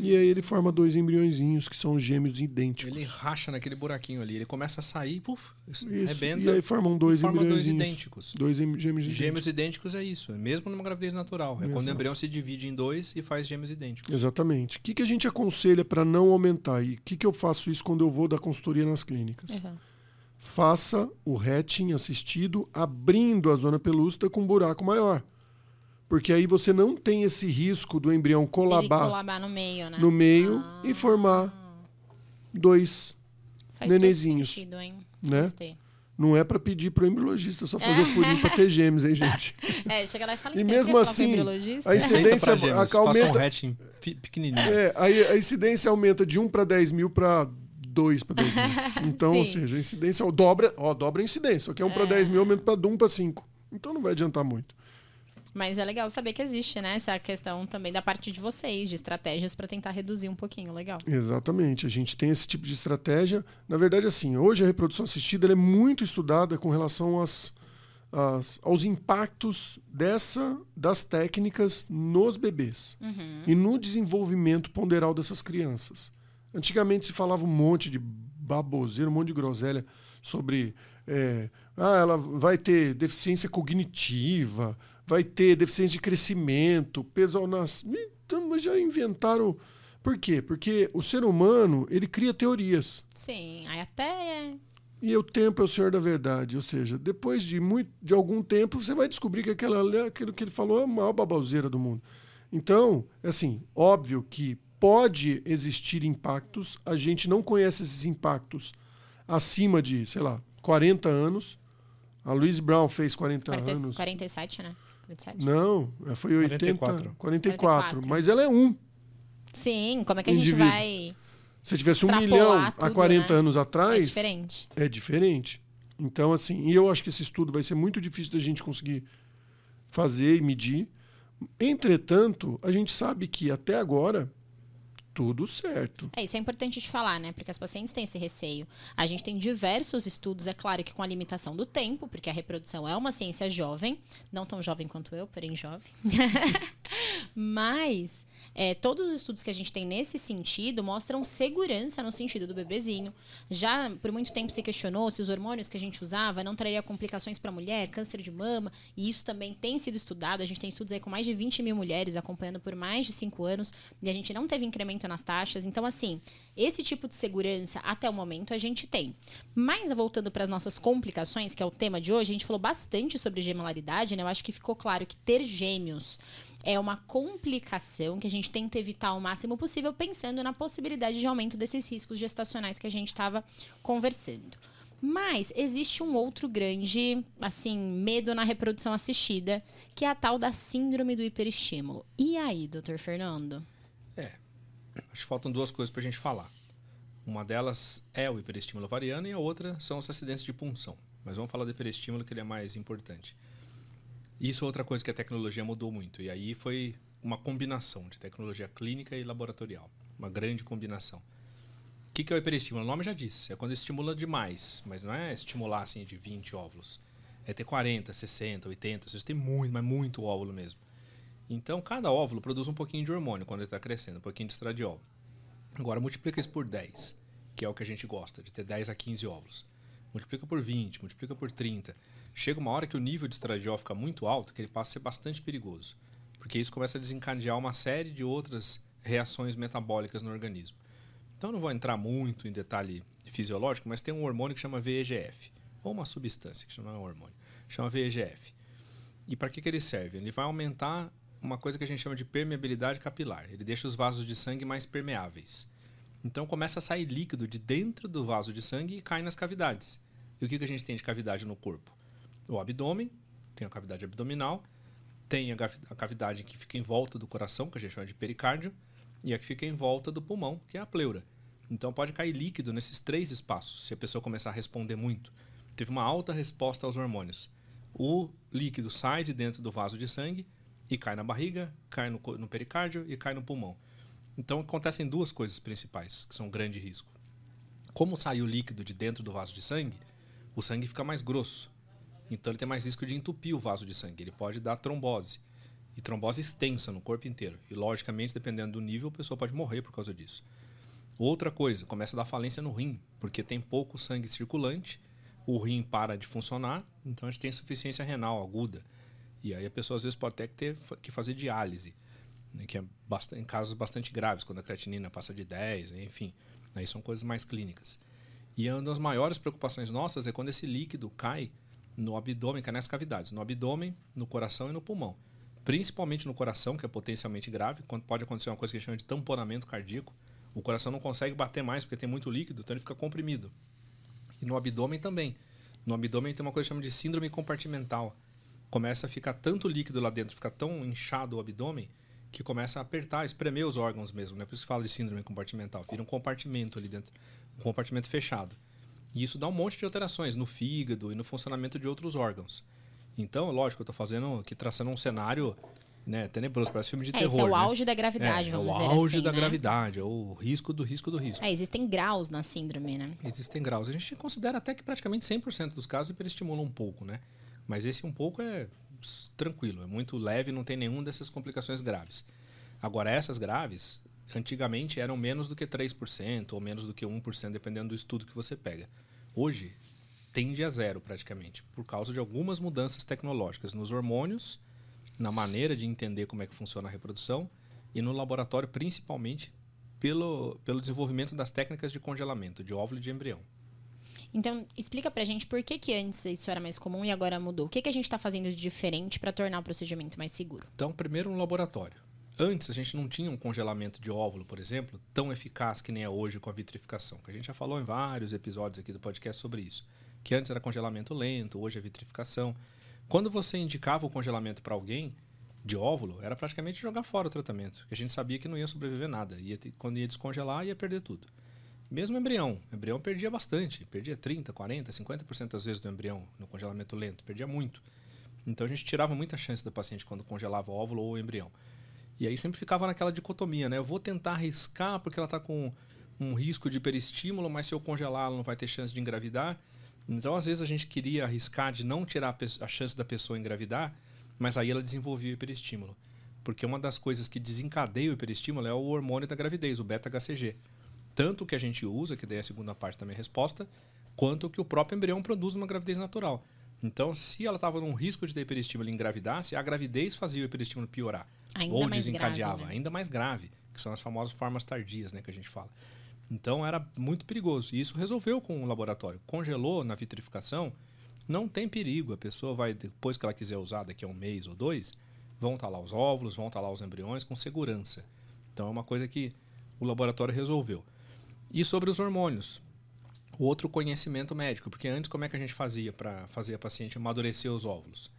e aí ele forma dois embriõezinhos que são gêmeos idênticos. Ele racha naquele buraquinho ali, ele começa a sair, puf, Isso. rebenta. E aí formam dois forma dois embriõezinhos. idênticos. Dois em- gêmeos Gêmeos idênticos. idênticos é isso, é mesmo numa gravidez natural. É quando o Exato. embrião se divide em dois e faz gêmeos idênticos. Exatamente. O que, que a gente aconselha para não aumentar? E o que, que eu faço isso quando eu vou dar consultoria nas clínicas? Uhum. Faça o hatching assistido abrindo a zona pelúcida com um buraco maior. Porque aí você não tem esse risco do embrião colabar colabar no meio, né? no meio Ah, e formar dois. faz nenezinhos, sentido, hein? né? Gostei. Não é para pedir para o embriologista só fazer o furinho para ter gêmeos, hein, gente? É, chega lá e fala E então, mesmo assim, embriologista? a incidência gêmeos, a- faça um aumenta- hatching pequenininho. É, aí a incidência aumenta de 1 para 10 mil para 2 para 10 mil. Então, ou seja, a incidência dobra, ó, dobra a incidência. Só que é 1 para 10 mil aumenta para 1 para 5. Então não vai adiantar muito. Mas é legal saber que existe, né? Essa questão também da parte de vocês, de estratégias para tentar reduzir um pouquinho. Legal. Exatamente. A gente tem esse tipo de estratégia. Na verdade, assim, hoje a reprodução assistida é muito estudada com relação às, às- aos impactos dessa, das técnicas nos bebês Uhum. e no desenvolvimento ponderal dessas crianças. Antigamente se falava um monte de baboseira, um monte de groselha sobre. é, ah, ela vai ter deficiência cognitiva, vai ter deficiência de crescimento, peso ao nas... Então, mas já inventaram. Por quê? Porque o ser humano ele cria teorias. Sim, aí até é. E o tempo é o senhor da verdade. Ou seja, depois de, muito, de algum tempo, você vai descobrir que aquela, aquilo que ele falou é a maior baboseira do mundo. Então, é assim, óbvio que pode existir impactos, a gente não conhece esses impactos acima de, sei lá, 40 anos. A Louise Brown fez 40 40, anos. 47, né? 47. Não, foi 80, 44. 44. 44. Mas ela é um. Sim, como é que a gente vai. Se tivesse um milhão há tudo, 40 né? anos É atrás, diferente. é diferente. Então, assim, e eu acho que esse estudo vai ser muito difícil da gente conseguir fazer e medir. Entretanto, a gente sabe que até agora tudo certo. É, isso é importante de falar, né? Porque as pacientes têm esse receio. A gente tem diversos estudos, é claro que com a limitação do tempo, porque a reprodução é uma ciência jovem, não tão jovem quanto eu, porém jovem. Mas é, todos os estudos que a gente tem nesse sentido mostram segurança no sentido do bebezinho. Já por muito tempo se questionou se os hormônios que a gente usava não traria complicações para a mulher, câncer de mama, e isso também tem sido estudado. A gente tem estudos aí com mais de 20 mil mulheres acompanhando por mais de 5 anos, e a gente não teve incremento nas taxas. Então, assim, esse tipo de segurança até o momento a gente tem. Mas voltando para as nossas complicações, que é o tema de hoje, a gente falou bastante sobre gemelaridade, né? Eu acho que ficou claro que ter gêmeos é uma complicação que a gente tenta evitar o máximo possível, pensando na possibilidade de aumento desses riscos gestacionais que a gente estava conversando. Mas existe um outro grande, assim, medo na reprodução assistida, que é a tal da síndrome do hiperestímulo. E aí, doutor Fernando? Acho que faltam duas coisas para a gente falar. Uma delas é o hiperestímulo ovariano e a outra são os acidentes de punção. Mas vamos falar do hiperestímulo, que ele é mais importante. Isso é outra coisa que a tecnologia mudou muito. E aí foi uma combinação de tecnologia clínica e laboratorial. Uma grande combinação. O que, que é o hiperestímulo? O nome já disse. É quando estimula demais. Mas não é estimular assim de 20 óvulos. é ter 40, 60, 80, às vezes tem muito, mas muito óvulo mesmo. Então, cada óvulo produz um pouquinho de hormônio quando ele está crescendo, um pouquinho de estradiol. Agora, multiplica isso por 10, que é o que a gente gosta, de ter 10 a 15 óvulos. Multiplica por 20, multiplica por 30. Chega uma hora que o nível de estradiol fica muito alto, que ele passa a ser bastante perigoso. Porque isso começa a desencadear uma série de outras reações metabólicas no organismo. Então, eu não vou entrar muito em detalhe fisiológico, mas tem um hormônio que chama VEGF, ou uma substância, que não é um hormônio, chama VEGF. E para que, que ele serve? Ele vai aumentar uma coisa que a gente chama de permeabilidade capilar. Ele deixa os vasos de sangue mais permeáveis. Então começa a sair líquido de dentro do vaso de sangue e cai nas cavidades. E o que, que a gente tem de cavidade no corpo? O abdômen, tem a cavidade abdominal, tem a cavidade que fica em volta do coração, que a gente chama de pericárdio, e a que fica em volta do pulmão, que é a pleura. Então pode cair líquido nesses três espaços, se a pessoa começar a responder muito. Teve uma alta resposta aos hormônios. O líquido sai de dentro do vaso de sangue e cai na barriga, cai no, no pericárdio e cai no pulmão. Então acontecem duas coisas principais que são um grande risco. Como sai o líquido de dentro do vaso de sangue, o sangue fica mais grosso. Então ele tem mais risco de entupir o vaso de sangue. Ele pode dar trombose. E trombose extensa no corpo inteiro. E logicamente, dependendo do nível, a pessoa pode morrer por causa disso. Outra coisa, começa a dar falência no rim, porque tem pouco sangue circulante, o rim para de funcionar, então a gente tem insuficiência renal aguda. E aí a pessoa às vezes pode até ter que fazer diálise, né, que é bastante, em casos bastante graves, quando a creatinina passa de 10, enfim. Aí são coisas mais clínicas. E uma das maiores preocupações nossas é quando esse líquido cai no abdômen, cai nas cavidades, no abdômen, no coração e no pulmão. Principalmente no coração, que é potencialmente grave, quando pode acontecer uma coisa que a gente chama de tamponamento cardíaco. O coração não consegue bater mais porque tem muito líquido, então ele fica comprimido. E no abdômen também. No abdômen tem uma coisa que chama de síndrome compartimental começa a ficar tanto líquido lá dentro, fica tão inchado o abdômen, que começa a apertar, espremer os órgãos mesmo. Né? Por isso que fala de síndrome compartimental. Vira um compartimento ali dentro, um compartimento fechado. E isso dá um monte de alterações no fígado e no funcionamento de outros órgãos. Então, lógico, eu estou fazendo aqui traçando um cenário né, tenebroso, parece filme de é, terror. Esse é o né? auge da gravidade, é, vamos é o dizer assim. O auge da né? gravidade, é o risco do risco do risco. É, existem graus na síndrome, né? Existem graus. A gente considera até que praticamente 100% dos casos hiperestimulam um pouco, né? Mas esse um pouco é tranquilo, é muito leve, não tem nenhuma dessas complicações graves. Agora, essas graves, antigamente eram menos do que 3% ou menos do que 1%, dependendo do estudo que você pega. Hoje, tende a zero praticamente, por causa de algumas mudanças tecnológicas nos hormônios, na maneira de entender como é que funciona a reprodução e no laboratório, principalmente pelo, pelo desenvolvimento das técnicas de congelamento de óvulo e de embrião. Então, explica pra gente por que, que antes isso era mais comum e agora mudou. O que, que a gente está fazendo de diferente para tornar o procedimento mais seguro? Então, primeiro no laboratório. Antes a gente não tinha um congelamento de óvulo, por exemplo, tão eficaz que nem é hoje com a vitrificação, que a gente já falou em vários episódios aqui do podcast sobre isso. Que antes era congelamento lento, hoje é vitrificação. Quando você indicava o congelamento para alguém de óvulo, era praticamente jogar fora o tratamento, que a gente sabia que não ia sobreviver nada. Ia ter, quando ia descongelar, ia perder tudo. Mesmo embrião. O embrião perdia bastante. Perdia 30, 40, 50% das vezes do embrião no congelamento lento. Perdia muito. Então a gente tirava muita chance da paciente quando congelava o óvulo ou o embrião. E aí sempre ficava naquela dicotomia, né? Eu vou tentar arriscar porque ela está com um risco de hiperestímulo, mas se eu congelar ela não vai ter chance de engravidar. Então às vezes a gente queria arriscar de não tirar a chance da pessoa engravidar, mas aí ela desenvolvia o hiperestímulo. Porque uma das coisas que desencadeia o hiperestímulo é o hormônio da gravidez, o beta-HCG tanto o que a gente usa, que daí é a segunda parte da minha resposta, quanto o que o próprio embrião produz numa gravidez natural. Então, se ela estava num risco de ter hiperestímulo e engravidasse, a gravidez fazia o hiperestímulo piorar. Ainda ou desencadeava, grave, né? ainda mais grave, que são as famosas formas tardias, né, que a gente fala. Então, era muito perigoso. E isso resolveu com o laboratório. Congelou na vitrificação, não tem perigo. A pessoa vai, depois que ela quiser usar, daqui a um mês ou dois, vão estar lá os óvulos, vão estar lá os embriões com segurança. Então, é uma coisa que o laboratório resolveu. E sobre os hormônios. O outro conhecimento médico, porque antes como é que a gente fazia para fazer a paciente amadurecer os óvulos?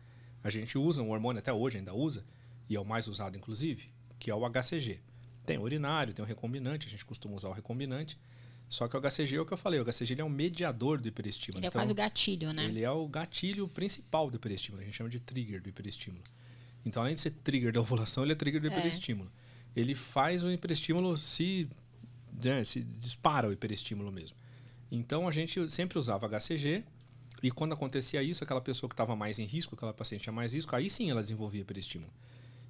A gente usa um hormônio, até hoje ainda usa, e é o mais usado inclusive, que é o HCG. Tem o urinário, tem o recombinante, a gente costuma usar o recombinante. Só que o HCG é o que eu falei, o HCG é um mediador do hiperestímulo. Ele é então, quase o gatilho, né? Ele é o gatilho principal do hiperestímulo, a gente chama de trigger do hiperestímulo. Então, além de ser trigger da ovulação, ele é trigger do É. hiperestímulo. Ele faz o hiperestímulo se né, se dispara o hiperestímulo mesmo. Então a gente sempre usava HCG E quando acontecia isso, aquela pessoa que estava mais em risco, aquela paciente tinha mais risco, aí sim ela desenvolvia peristímulo.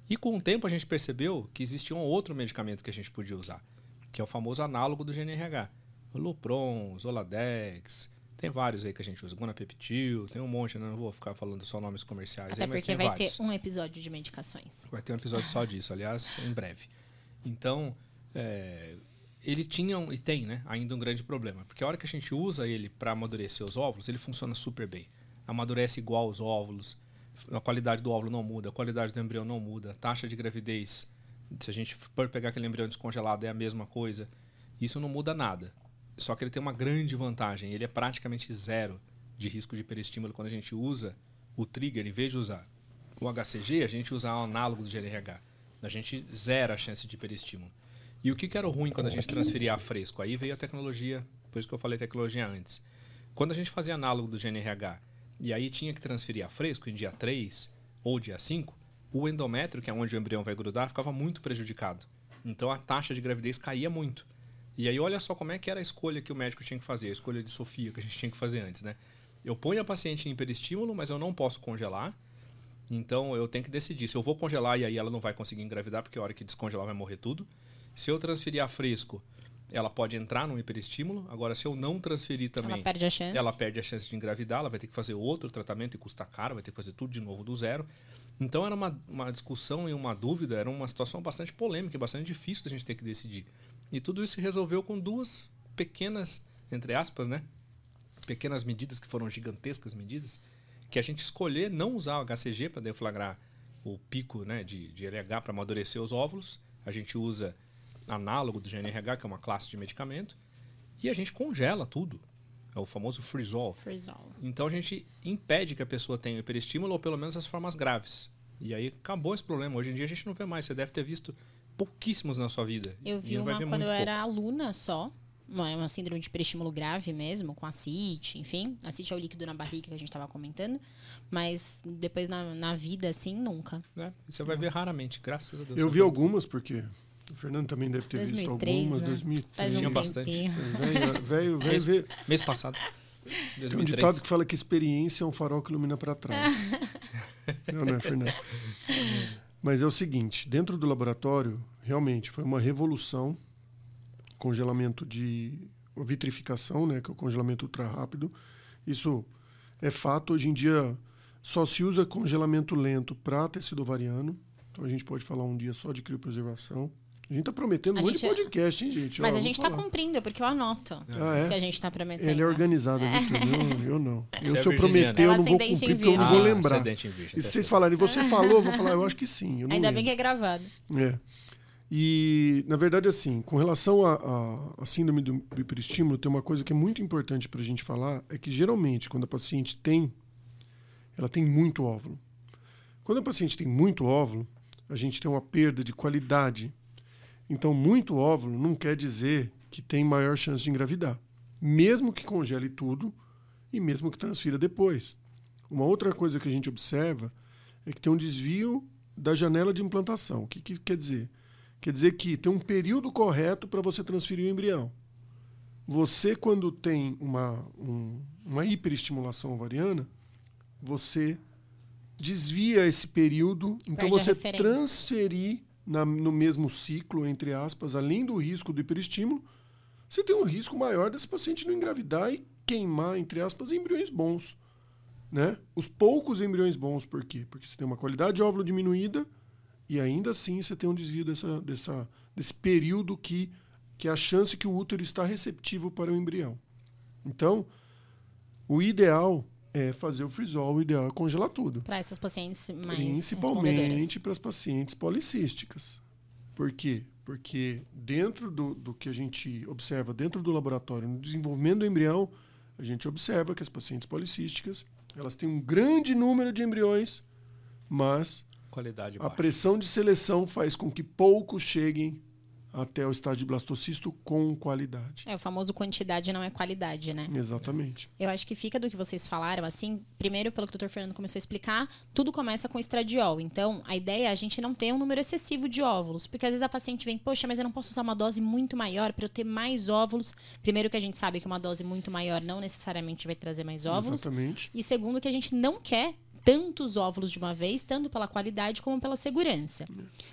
E com o tempo a gente percebeu que existia um outro medicamento que a gente podia usar, que é o famoso análogo do GNRH. O Lupron, Zoladex, tem vários aí que a gente usa. Gonapeptil, tem um monte, né? não vou ficar falando só nomes comerciais Até aí, mas porque vai vários. ter um episódio de medicações. Vai ter um episódio só disso, aliás, em breve. Então, é, ele tinha um- e tem, né, ainda um grande problema, porque a hora que a gente usa ele para amadurecer os óvulos, ele funciona super bem. Amadurece igual os óvulos, a qualidade do óvulo não muda, a qualidade do embrião não muda, a taxa de gravidez, se a gente for pegar aquele embrião descongelado, é a mesma coisa. Isso não muda nada. Só que ele tem uma grande vantagem, ele é praticamente zero de risco de hiperestímulo quando a gente usa o trigger, em vez de usar o HCG, a gente usa o análogo do GNRH. A gente zera a chance de hiperestímulo. E o que, que era ruim quando a gente transferia a fresco? Aí veio a tecnologia, por isso que eu falei tecnologia antes. Quando a gente fazia análogo do GNRH e aí tinha que transferir a fresco em dia 3 ou dia 5, o endométrio, que é onde o embrião vai grudar, ficava muito prejudicado. Então a taxa de gravidez caía muito. E aí olha só como é que era a escolha que o médico tinha que fazer, a escolha de Sofia que a gente tinha que fazer antes, né? Eu ponho a paciente em hiperestímulo, mas eu não posso congelar. Então eu tenho que decidir se eu vou congelar e aí ela não vai conseguir engravidar, porque a hora que descongelar vai morrer tudo. Se eu transferir a fresco, ela pode entrar num hiperestímulo. Agora, se eu não transferir também, Ela perde a chance. ela perde a chance de engravidar, ela vai ter que fazer outro tratamento e custa caro, vai ter que fazer tudo de novo do zero. Então era uma, uma discussão e uma dúvida, era uma situação bastante polêmica, bastante difícil da gente ter que decidir. E tudo isso se resolveu com duas pequenas, entre aspas, né? Pequenas medidas que foram gigantescas medidas, que a gente escolher não usar o HCG para deflagrar o pico né, de, de LH para amadurecer os óvulos. A gente usa análogo do GNRH, que é uma classe de medicamento, e a gente congela tudo. É o famoso freeze-all. Freeze-all. Então a gente impede que a pessoa tenha hiperestímulo ou pelo menos as formas graves. E aí acabou esse problema. Hoje em dia a gente não vê mais. Você deve ter visto pouquíssimos na sua vida. Eu vi não uma quando eu muito era aluna só. Uma, uma síndrome de hiperestímulo grave mesmo, com acite, enfim. Acite é o líquido na barriga que a gente estava comentando. Mas depois na, na vida, assim, nunca. pouco? E Você vai ver raramente, graças a Deus. Eu vi algumas, porque o Fernando também deve ter 2003, visto algumas. né? 2003. Faz um Tinha bastante. velho, velho, Mês- passado. Tem um 2003. ditado que fala que experiência é um farol que ilumina para trás. não, não é, Fernando? Mas é o seguinte, dentro do laboratório, realmente foi uma revolução, congelamento de vitrificação, né, que é o congelamento ultra rápido. Isso é fato. Hoje em dia só se usa congelamento lento para tecido ovariano. Então a gente pode falar um dia só de criopreservação. A gente está prometendo A um monte de gente- podcast, hein, gente? Mas Ó, a gente está falar. cumprindo, porque eu anoto. Ah, Isso é? que a gente está prometendo. Ele é organizado, viu? Eu, eu não. Eu, Você é se eu prometer, eu não vou cumprir, porque eu não vou Ah, lembrar. virgem, E se tá vocês falarem, você falou, eu vou falar, eu acho que sim. Eu não Ainda bem que lembro. é gravado. É. E, na verdade, assim, com relação à síndrome do hiperestímulo, tem uma coisa que é muito importante para a gente falar, é que geralmente, quando a paciente tem, ela tem muito óvulo. Quando a paciente tem muito óvulo, a gente tem uma perda de qualidade. Então, muito óvulo não quer dizer que tem maior chance de engravidar. Mesmo que congele tudo e mesmo que transfira depois. Uma outra coisa que a gente observa é que tem um desvio da janela de implantação. O que, que quer dizer? Quer dizer que tem um período correto para você transferir o embrião. Você, quando tem uma, um- uma hiperestimulação ovariana, você desvia esse período, então Perde você transferir na- no mesmo ciclo, entre aspas, além do risco do hiperestímulo, você tem um risco maior desse paciente não engravidar e queimar, entre aspas, embriões bons. Né? Os poucos embriões bons, por quê? Porque você tem uma qualidade de óvulo diminuída e ainda assim você tem um desvio dessa, dessa, desse período que, que é a chance que o útero está receptivo para o embrião. Então, o ideal é fazer o frisol, o ideal é congelar tudo. Para essas pacientes mais Principalmente para as pacientes policísticas. Por quê? Porque dentro do, do que a gente observa dentro do laboratório, no desenvolvimento do embrião, a gente observa que as pacientes policísticas elas têm um grande número de embriões, mas Qualidade a baixa. pressão de seleção faz com que poucos cheguem até o estágio de blastocisto com qualidade. É, o famoso quantidade não é qualidade, né? Exatamente. Eu acho que fica do que vocês falaram, assim, primeiro, pelo que o doutor Fernando começou a explicar, tudo começa com estradiol. Então, a ideia é a gente não ter um número excessivo de óvulos, porque às vezes a paciente vem, poxa, mas eu não posso usar uma dose muito maior para eu ter mais óvulos. Primeiro que a gente sabe que uma dose muito maior não necessariamente vai trazer mais óvulos. Exatamente. E segundo que a gente não quer tantos óvulos de uma vez, tanto pela qualidade como pela segurança.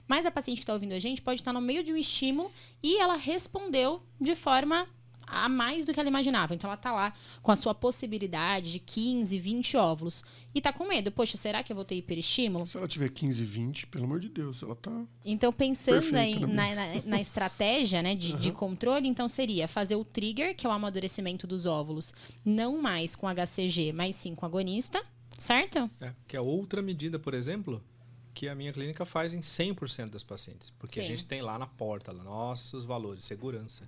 Mas a paciente que está ouvindo a gente pode estar no meio de um estímulo e ela respondeu de forma a mais do que ela imaginava. Então ela está lá com a sua possibilidade de 15, 20 óvulos e está com medo. Poxa, será que eu vou ter hiperestímulo? Se ela tiver 15, 20, pelo amor de Deus, ela tá. Então, pensando aí né? na, na- na estratégia né, de, de controle, então seria fazer o trigger, que é o amadurecimento dos óvulos, não mais com HCG, mas sim com agonista, certo? É, que é outra medida, por exemplo, que a minha clínica faz em 100% das pacientes. Porque a Sim. gente tem lá na porta lá, nossos valores, segurança.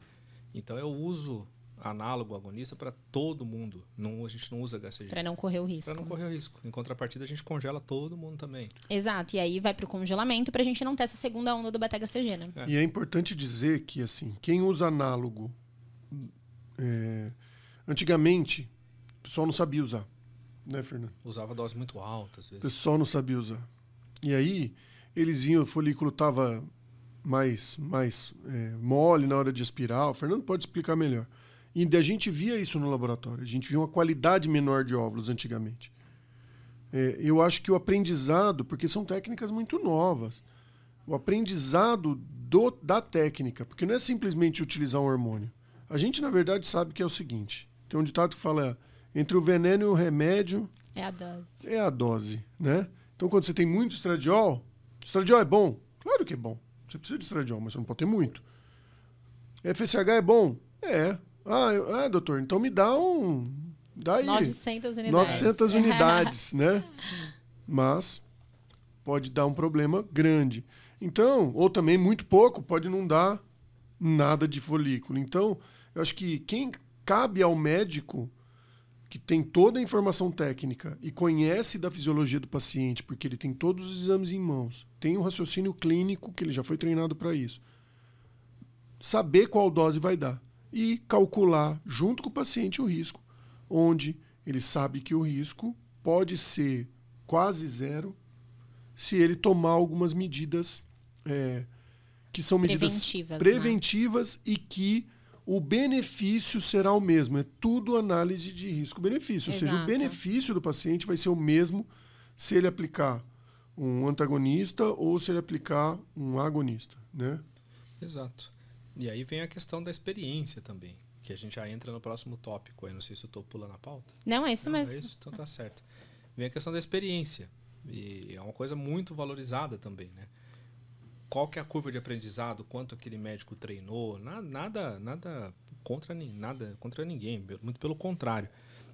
Então eu uso análogo agonista para todo mundo. Não, a gente não usa HCG. Para não correr o risco. Para não correr o risco. Em contrapartida, a gente congela todo mundo também. Exato, e aí vai pro congelamento pra gente não ter essa segunda onda do beta-HCG, né? É. E é importante dizer que, assim, quem usa análogo. é, antigamente, o pessoal não sabia usar. Né, Fernando? Usava dose muito alta, às O pessoal não sabia usar. E aí, eles vinham, o folículo tava mais, mais é, mole na hora de aspirar. O Fernando pode explicar melhor. E a gente via isso no laboratório. A gente via uma qualidade menor de óvulos antigamente. É, eu acho que o aprendizado, porque são técnicas muito novas, o aprendizado do, da técnica, porque não é simplesmente utilizar um hormônio. A gente, na verdade, sabe que é o seguinte: tem um ditado que fala entre o veneno e o remédio, É a dose. é a dose, né? Então, quando você tem muito estradiol, estradiol é bom? Claro que é bom. Você precisa de estradiol, mas você não pode ter muito. FSH é bom? É. Ah, eu- ah, doutor, então me dá um... Dá aí. 900 unidades. 900 unidades, né? Mas pode dar um problema grande. Então, ou também muito pouco, pode não dar nada de folículo. Então, eu acho que quem cabe ao médico que tem toda a informação técnica e conhece da fisiologia do paciente, porque ele tem todos os exames em mãos, tem um raciocínio clínico que ele já foi treinado para isso. Saber qual dose vai dar e calcular junto com o paciente o risco, onde ele sabe que o risco pode ser quase zero se ele tomar algumas medidas é, que são medidas Preventivas, né? preventivas e que o benefício será o mesmo. É tudo análise de risco-benefício. Ou seja, o benefício do paciente vai ser o mesmo se ele aplicar um antagonista ou se ele aplicar um agonista, né? Exato. E aí vem a questão da experiência também, que a gente já entra no próximo tópico. Aí não sei se eu estou pulando a pauta. Não, é isso Não, mesmo. É isso, então tá certo. Vem a questão da experiência. E é uma coisa muito valorizada também, né? Qual que é a curva de aprendizado, quanto aquele médico treinou, na- nada, nada contra nada contra ninguém, muito pelo contrário.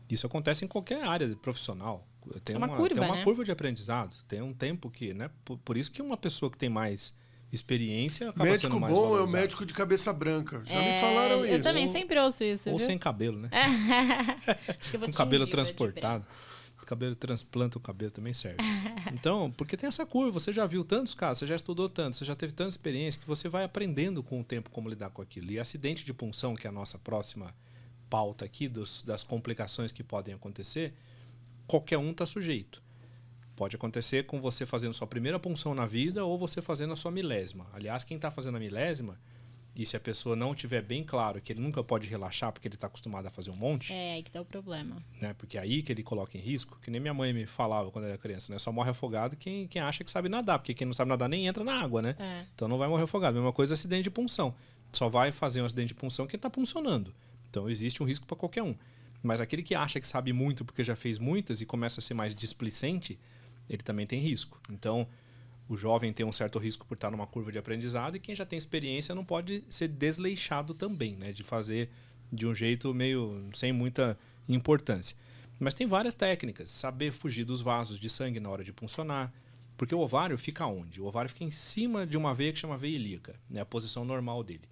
Isso acontece em qualquer área profissional. Tem É uma curva, tem uma né? curva de aprendizado, tem um tempo que, né? Por, por isso que uma pessoa que tem mais experiência acaba médico sendo mais bom é o valorizado. médico de cabeça branca. Já É, me falaram eu isso. também sempre ouço isso, Ou viu? sem cabelo, né? Acho que eu vou com cabelo transportado. Cabelo transplanta o cabelo também serve. Então, porque tem essa curva, você já viu tantos casos, você já estudou tanto, você já teve tanta experiência que você vai aprendendo com o tempo como lidar com aquilo. E acidente de punção, que é a nossa próxima pauta aqui dos, das complicações que podem acontecer, qualquer um está sujeito. Pode acontecer com você fazendo sua primeira punção na vida ou você fazendo a sua milésima. Aliás, quem está fazendo a milésima, e se a pessoa não tiver bem claro que ele nunca pode relaxar porque ele está acostumado a fazer um monte, É, aí que tá o problema. né? Porque é aí que ele coloca em risco, que nem minha mãe me falava quando era criança, né? Só morre afogado quem, quem acha que sabe nadar, porque quem não sabe nadar nem entra na água, né? É. Então não vai morrer afogado. Mesma coisa acidente de punção. Só vai fazer um acidente de punção quem está puncionando. Então existe um risco para qualquer um. Mas aquele que acha que sabe muito porque já fez muitas e começa a ser mais displicente, ele também tem risco. Então o jovem tem um certo risco por estar numa curva de aprendizado e quem já tem experiência não pode ser desleixado também, né? De fazer de um jeito meio sem muita importância. Mas tem várias técnicas. Saber fugir dos vasos de sangue na hora de puncionar. Porque o ovário fica onde? O ovário fica em cima de uma veia que chama veia ilíaca, né? a posição normal dele.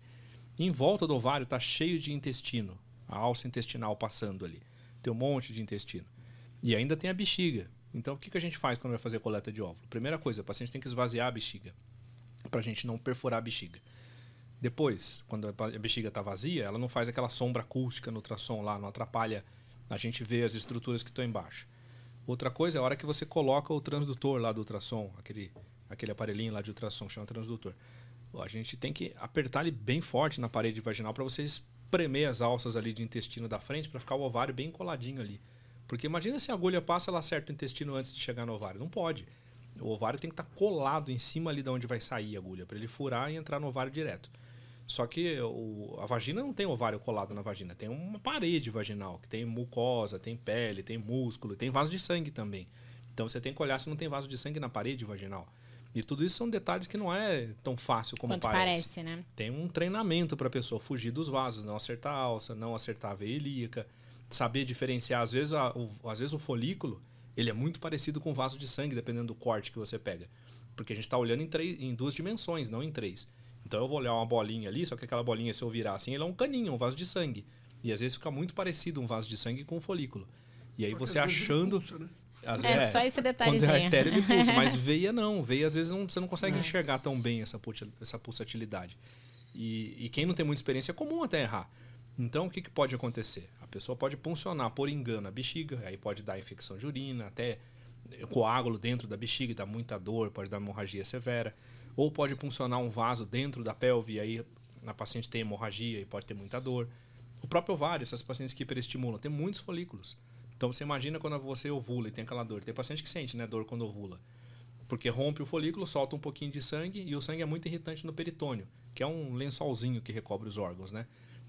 Em volta do ovário está cheio de intestino, a alça intestinal passando ali. Tem um monte de intestino. E ainda tem a bexiga. Então, o que, que a gente faz quando vai fazer coleta de óvulo? Primeira coisa, o paciente tem que esvaziar a bexiga, para a gente não perfurar a bexiga. Depois, quando a bexiga está vazia, ela não faz aquela sombra acústica no ultrassom lá, não atrapalha a gente ver as estruturas que estão embaixo. Outra coisa é a hora que você coloca o transdutor lá do ultrassom, aquele, aquele aparelhinho lá de ultrassom, chama transdutor. A gente tem que apertar ele bem forte na parede vaginal para você espremer as alças ali de intestino da frente para ficar o ovário bem coladinho ali. Porque imagina se a agulha passa, ela acerta o intestino antes de chegar no ovário. Não pode. O ovário tem que estar tá colado em cima ali de onde vai sair a agulha, para ele furar e entrar no ovário direto. Só que o, a vagina não tem ovário colado na vagina, tem uma parede vaginal, que tem mucosa, tem pele, tem músculo, tem vaso de sangue também. Então você tem que olhar se não tem vaso de sangue na parede vaginal. E tudo isso são detalhes que não é tão fácil como Quanto parece. parece né? Tem um treinamento para a pessoa fugir dos vasos, não acertar a alça, não acertar a veia ilíaca, saber diferenciar. Às vezes, a, o, às vezes o folículo ele é muito parecido com o vaso de sangue, dependendo do corte que você pega. Porque a gente está olhando em, três, em duas dimensões, não em três. Então eu vou olhar uma bolinha ali, só que aquela bolinha, se eu virar assim, ele é um caninho, um vaso de sangue. E às vezes fica muito parecido um vaso de sangue com um folículo. E aí você achando. Pulsa, né? Às é, vezes, só esse detalhezinho. Quando é artéria, ele pulsa. Mas veia não. Veia, às vezes, não, você não consegue é. enxergar tão bem essa, essa pulsatilidade. E, e, quem não tem muita experiência, é comum até errar. Então, o que, que pode acontecer? A pessoa pode puncionar por engano a bexiga, aí pode dar infecção de urina, até coágulo dentro da bexiga, dá muita dor, pode dar hemorragia severa. Ou pode puncionar um vaso dentro da pelve aí a paciente tem hemorragia e pode ter muita dor. O próprio ovário, essas pacientes que hiperestimulam, tem muitos folículos. Então você imagina quando você ovula e tem aquela dor. Tem paciente que sente né, dor quando ovula. Porque rompe o folículo, solta um pouquinho de sangue e o sangue é muito irritante no peritônio, que é um lençolzinho que recobre os órgãos, né?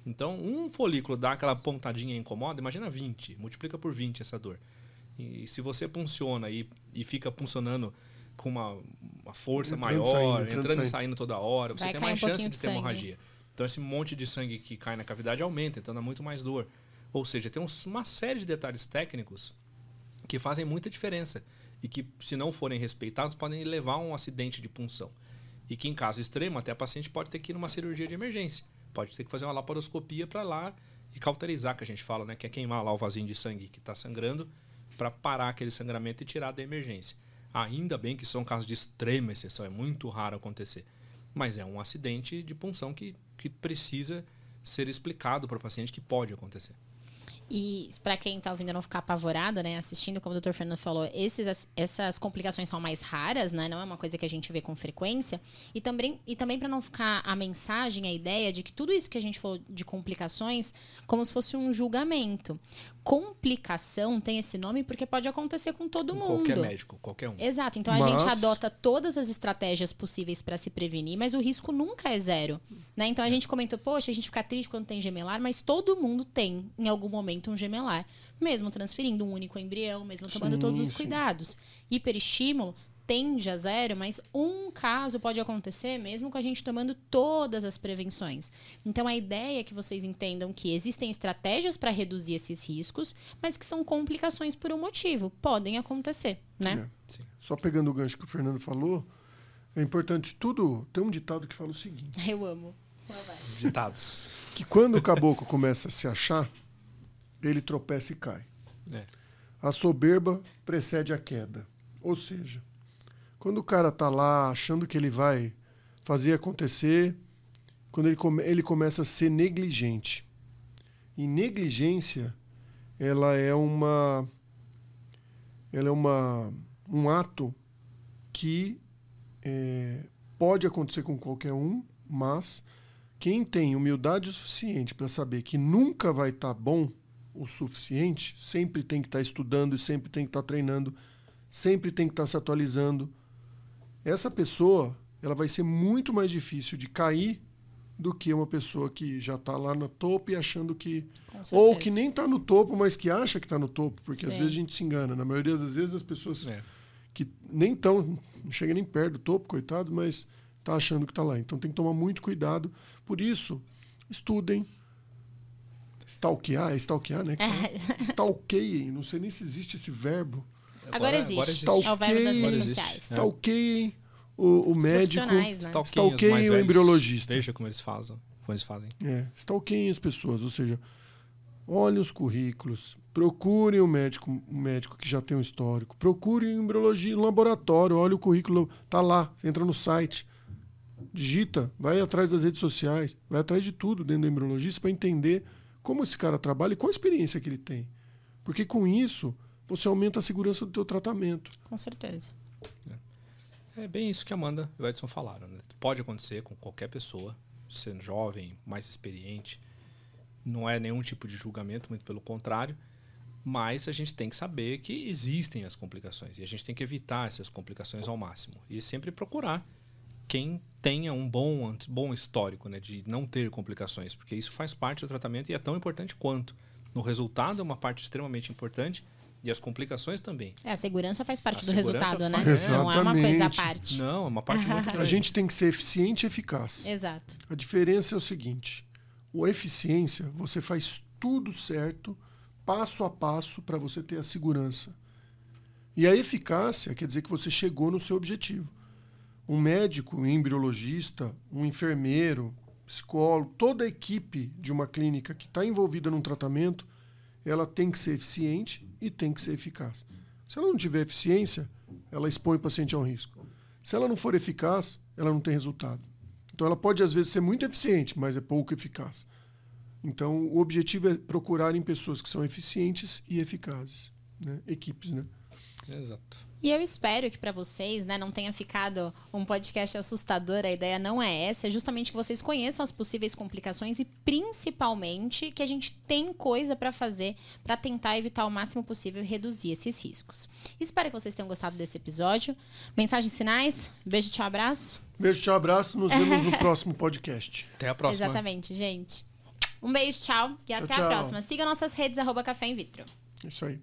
Então, um folículo dá aquela pontadinha e incomoda, imagina 20, multiplica por 20 essa dor. E se você punciona e, e fica funcionando com uma, uma força entrando, maior, saindo, entrando, entrando e saindo toda hora, você Vai tem mais um chance de ter sangue. hemorragia. Então esse monte de sangue que cai na cavidade aumenta, então dá muito mais dor. Ou seja, tem uma série de detalhes técnicos que fazem muita diferença e que, se não forem respeitados, podem levar a um acidente de punção. E que, em caso extremo, até a paciente pode ter que ir numa cirurgia de emergência. Pode ter que fazer uma laparoscopia para lá e cauterizar, que a gente fala, né? Que é queimar lá o vasinho de sangue que está sangrando para parar aquele sangramento e tirar da emergência. Ainda bem que são casos de extrema exceção, é muito raro acontecer. Mas é um acidente de punção que, que precisa ser explicado para o paciente que pode acontecer. E para quem está ouvindo não ficar apavorado, né, assistindo, como o Dr. Fernando falou, esses, essas complicações são mais raras, né, não é uma coisa que a gente vê com frequência. E também, e também para não ficar a mensagem, a ideia de que tudo isso que a gente falou de complicações, como se fosse um julgamento complicação tem esse nome porque pode acontecer com todo com mundo. Qualquer médico, qualquer um. Exato. Então mas... a gente adota todas as estratégias possíveis para se prevenir, mas o risco nunca é zero. Né? Então a é. gente comentou, poxa, a gente fica triste quando tem gemelar, mas todo mundo tem, em algum momento, um gemelar. Mesmo transferindo um único embrião, mesmo tomando sim, todos os sim. cuidados. Hiperestímulo tende a zero, mas um caso pode acontecer mesmo com a gente tomando todas as prevenções. Então a ideia é que vocês entendam que existem estratégias para reduzir esses riscos, mas que são complicações por um motivo, podem acontecer, né? É. Só pegando o gancho que o Fernando falou, é importante tudo. Tem um ditado que fala o seguinte. Eu amo. Os ditados. Que quando o caboclo começa a se achar, ele tropeça e cai. É. A soberba precede a queda. Ou seja, quando o cara tá lá achando que ele vai fazer acontecer, quando ele, come, ele começa a ser negligente. E negligência, ela é uma ela é uma um ato que é, pode acontecer com qualquer um, mas quem tem humildade o suficiente para saber que nunca vai estar tá bom o suficiente, sempre tem que estar tá estudando e sempre tem que estar tá treinando, sempre tem que estar tá se atualizando, essa pessoa ela vai ser muito mais difícil de cair do que uma pessoa que já está lá no topo e achando que. Ou que nem está no topo, mas que acha que está no topo, porque Sim. às vezes a gente se engana. Na maioria das vezes as pessoas é. que nem estão, não chega nem perto do topo, coitado, mas está achando que está lá. Então tem que tomar muito cuidado. Por isso, estudem. Stalkear, é stalkear, né? Stalkeiem, não sei nem se existe esse verbo. Agora, agora existe. Agora existe. É o verbo das redes sociais. Stalkeiem o, o médico. Né? Stalkeiem o embriologista. Veja como eles fazem. Como eles fazem. É, stalkeiem as pessoas. Ou seja, olhem os currículos. Procurem o um médico, um médico que já tem um histórico. Procurem embriologia, um laboratório. Olha o currículo, tá lá. Entra no site. digita, vai atrás das redes sociais, vai atrás de tudo dentro do embriologista para entender como esse cara trabalha e qual a experiência que ele tem. Porque com isso, você aumenta a segurança do teu tratamento. Com certeza. É bem isso que a Amanda e o Edson falaram. Né? Pode acontecer com qualquer pessoa, sendo jovem, mais experiente. Não é nenhum tipo de julgamento, muito pelo contrário. Mas a gente tem que saber que existem as complicações e a gente tem que evitar essas complicações ao máximo. E sempre procurar quem tenha um bom, bom histórico né, de não ter complicações, porque isso faz parte do tratamento e é tão importante quanto. No resultado é uma parte extremamente importante e as complicações também. É, a segurança faz parte A do resultado, né? faz- Não é uma coisa à parte. Não, é uma parte muito grande. A gente tem que ser eficiente e eficaz. Exato. A diferença é o seguinte: o eficiência, você faz tudo certo, passo a passo, para você ter a segurança. E a eficácia quer dizer que você chegou no seu objetivo. Um médico, um embriologista, um enfermeiro, psicólogo, toda a equipe de uma clínica que está envolvida num tratamento, ela tem que ser eficiente e tem que ser eficaz. Se ela não tiver eficiência, ela expõe o paciente a um risco. Se ela não for eficaz, ela não tem resultado. Então ela pode às vezes ser muito eficiente, mas é pouco eficaz. Então o objetivo é procurar em pessoas que são eficientes e eficazes, né? equipes, né? Exato. E eu espero que para vocês, né, não tenha ficado um podcast assustador. A ideia não é essa, é justamente que vocês conheçam as possíveis complicações e principalmente que a gente tem coisa para fazer para tentar evitar o máximo possível e reduzir esses riscos. Espero que vocês tenham gostado desse episódio. Mensagens finais? Beijo, tchau, abraço. Beijo, tchau, abraço. Nos vemos no próximo podcast. Até a próxima. Exatamente, gente. Um beijo, tchau e até a tchau. próxima. Siga nossas redes arroba Café em Vitro. Isso aí.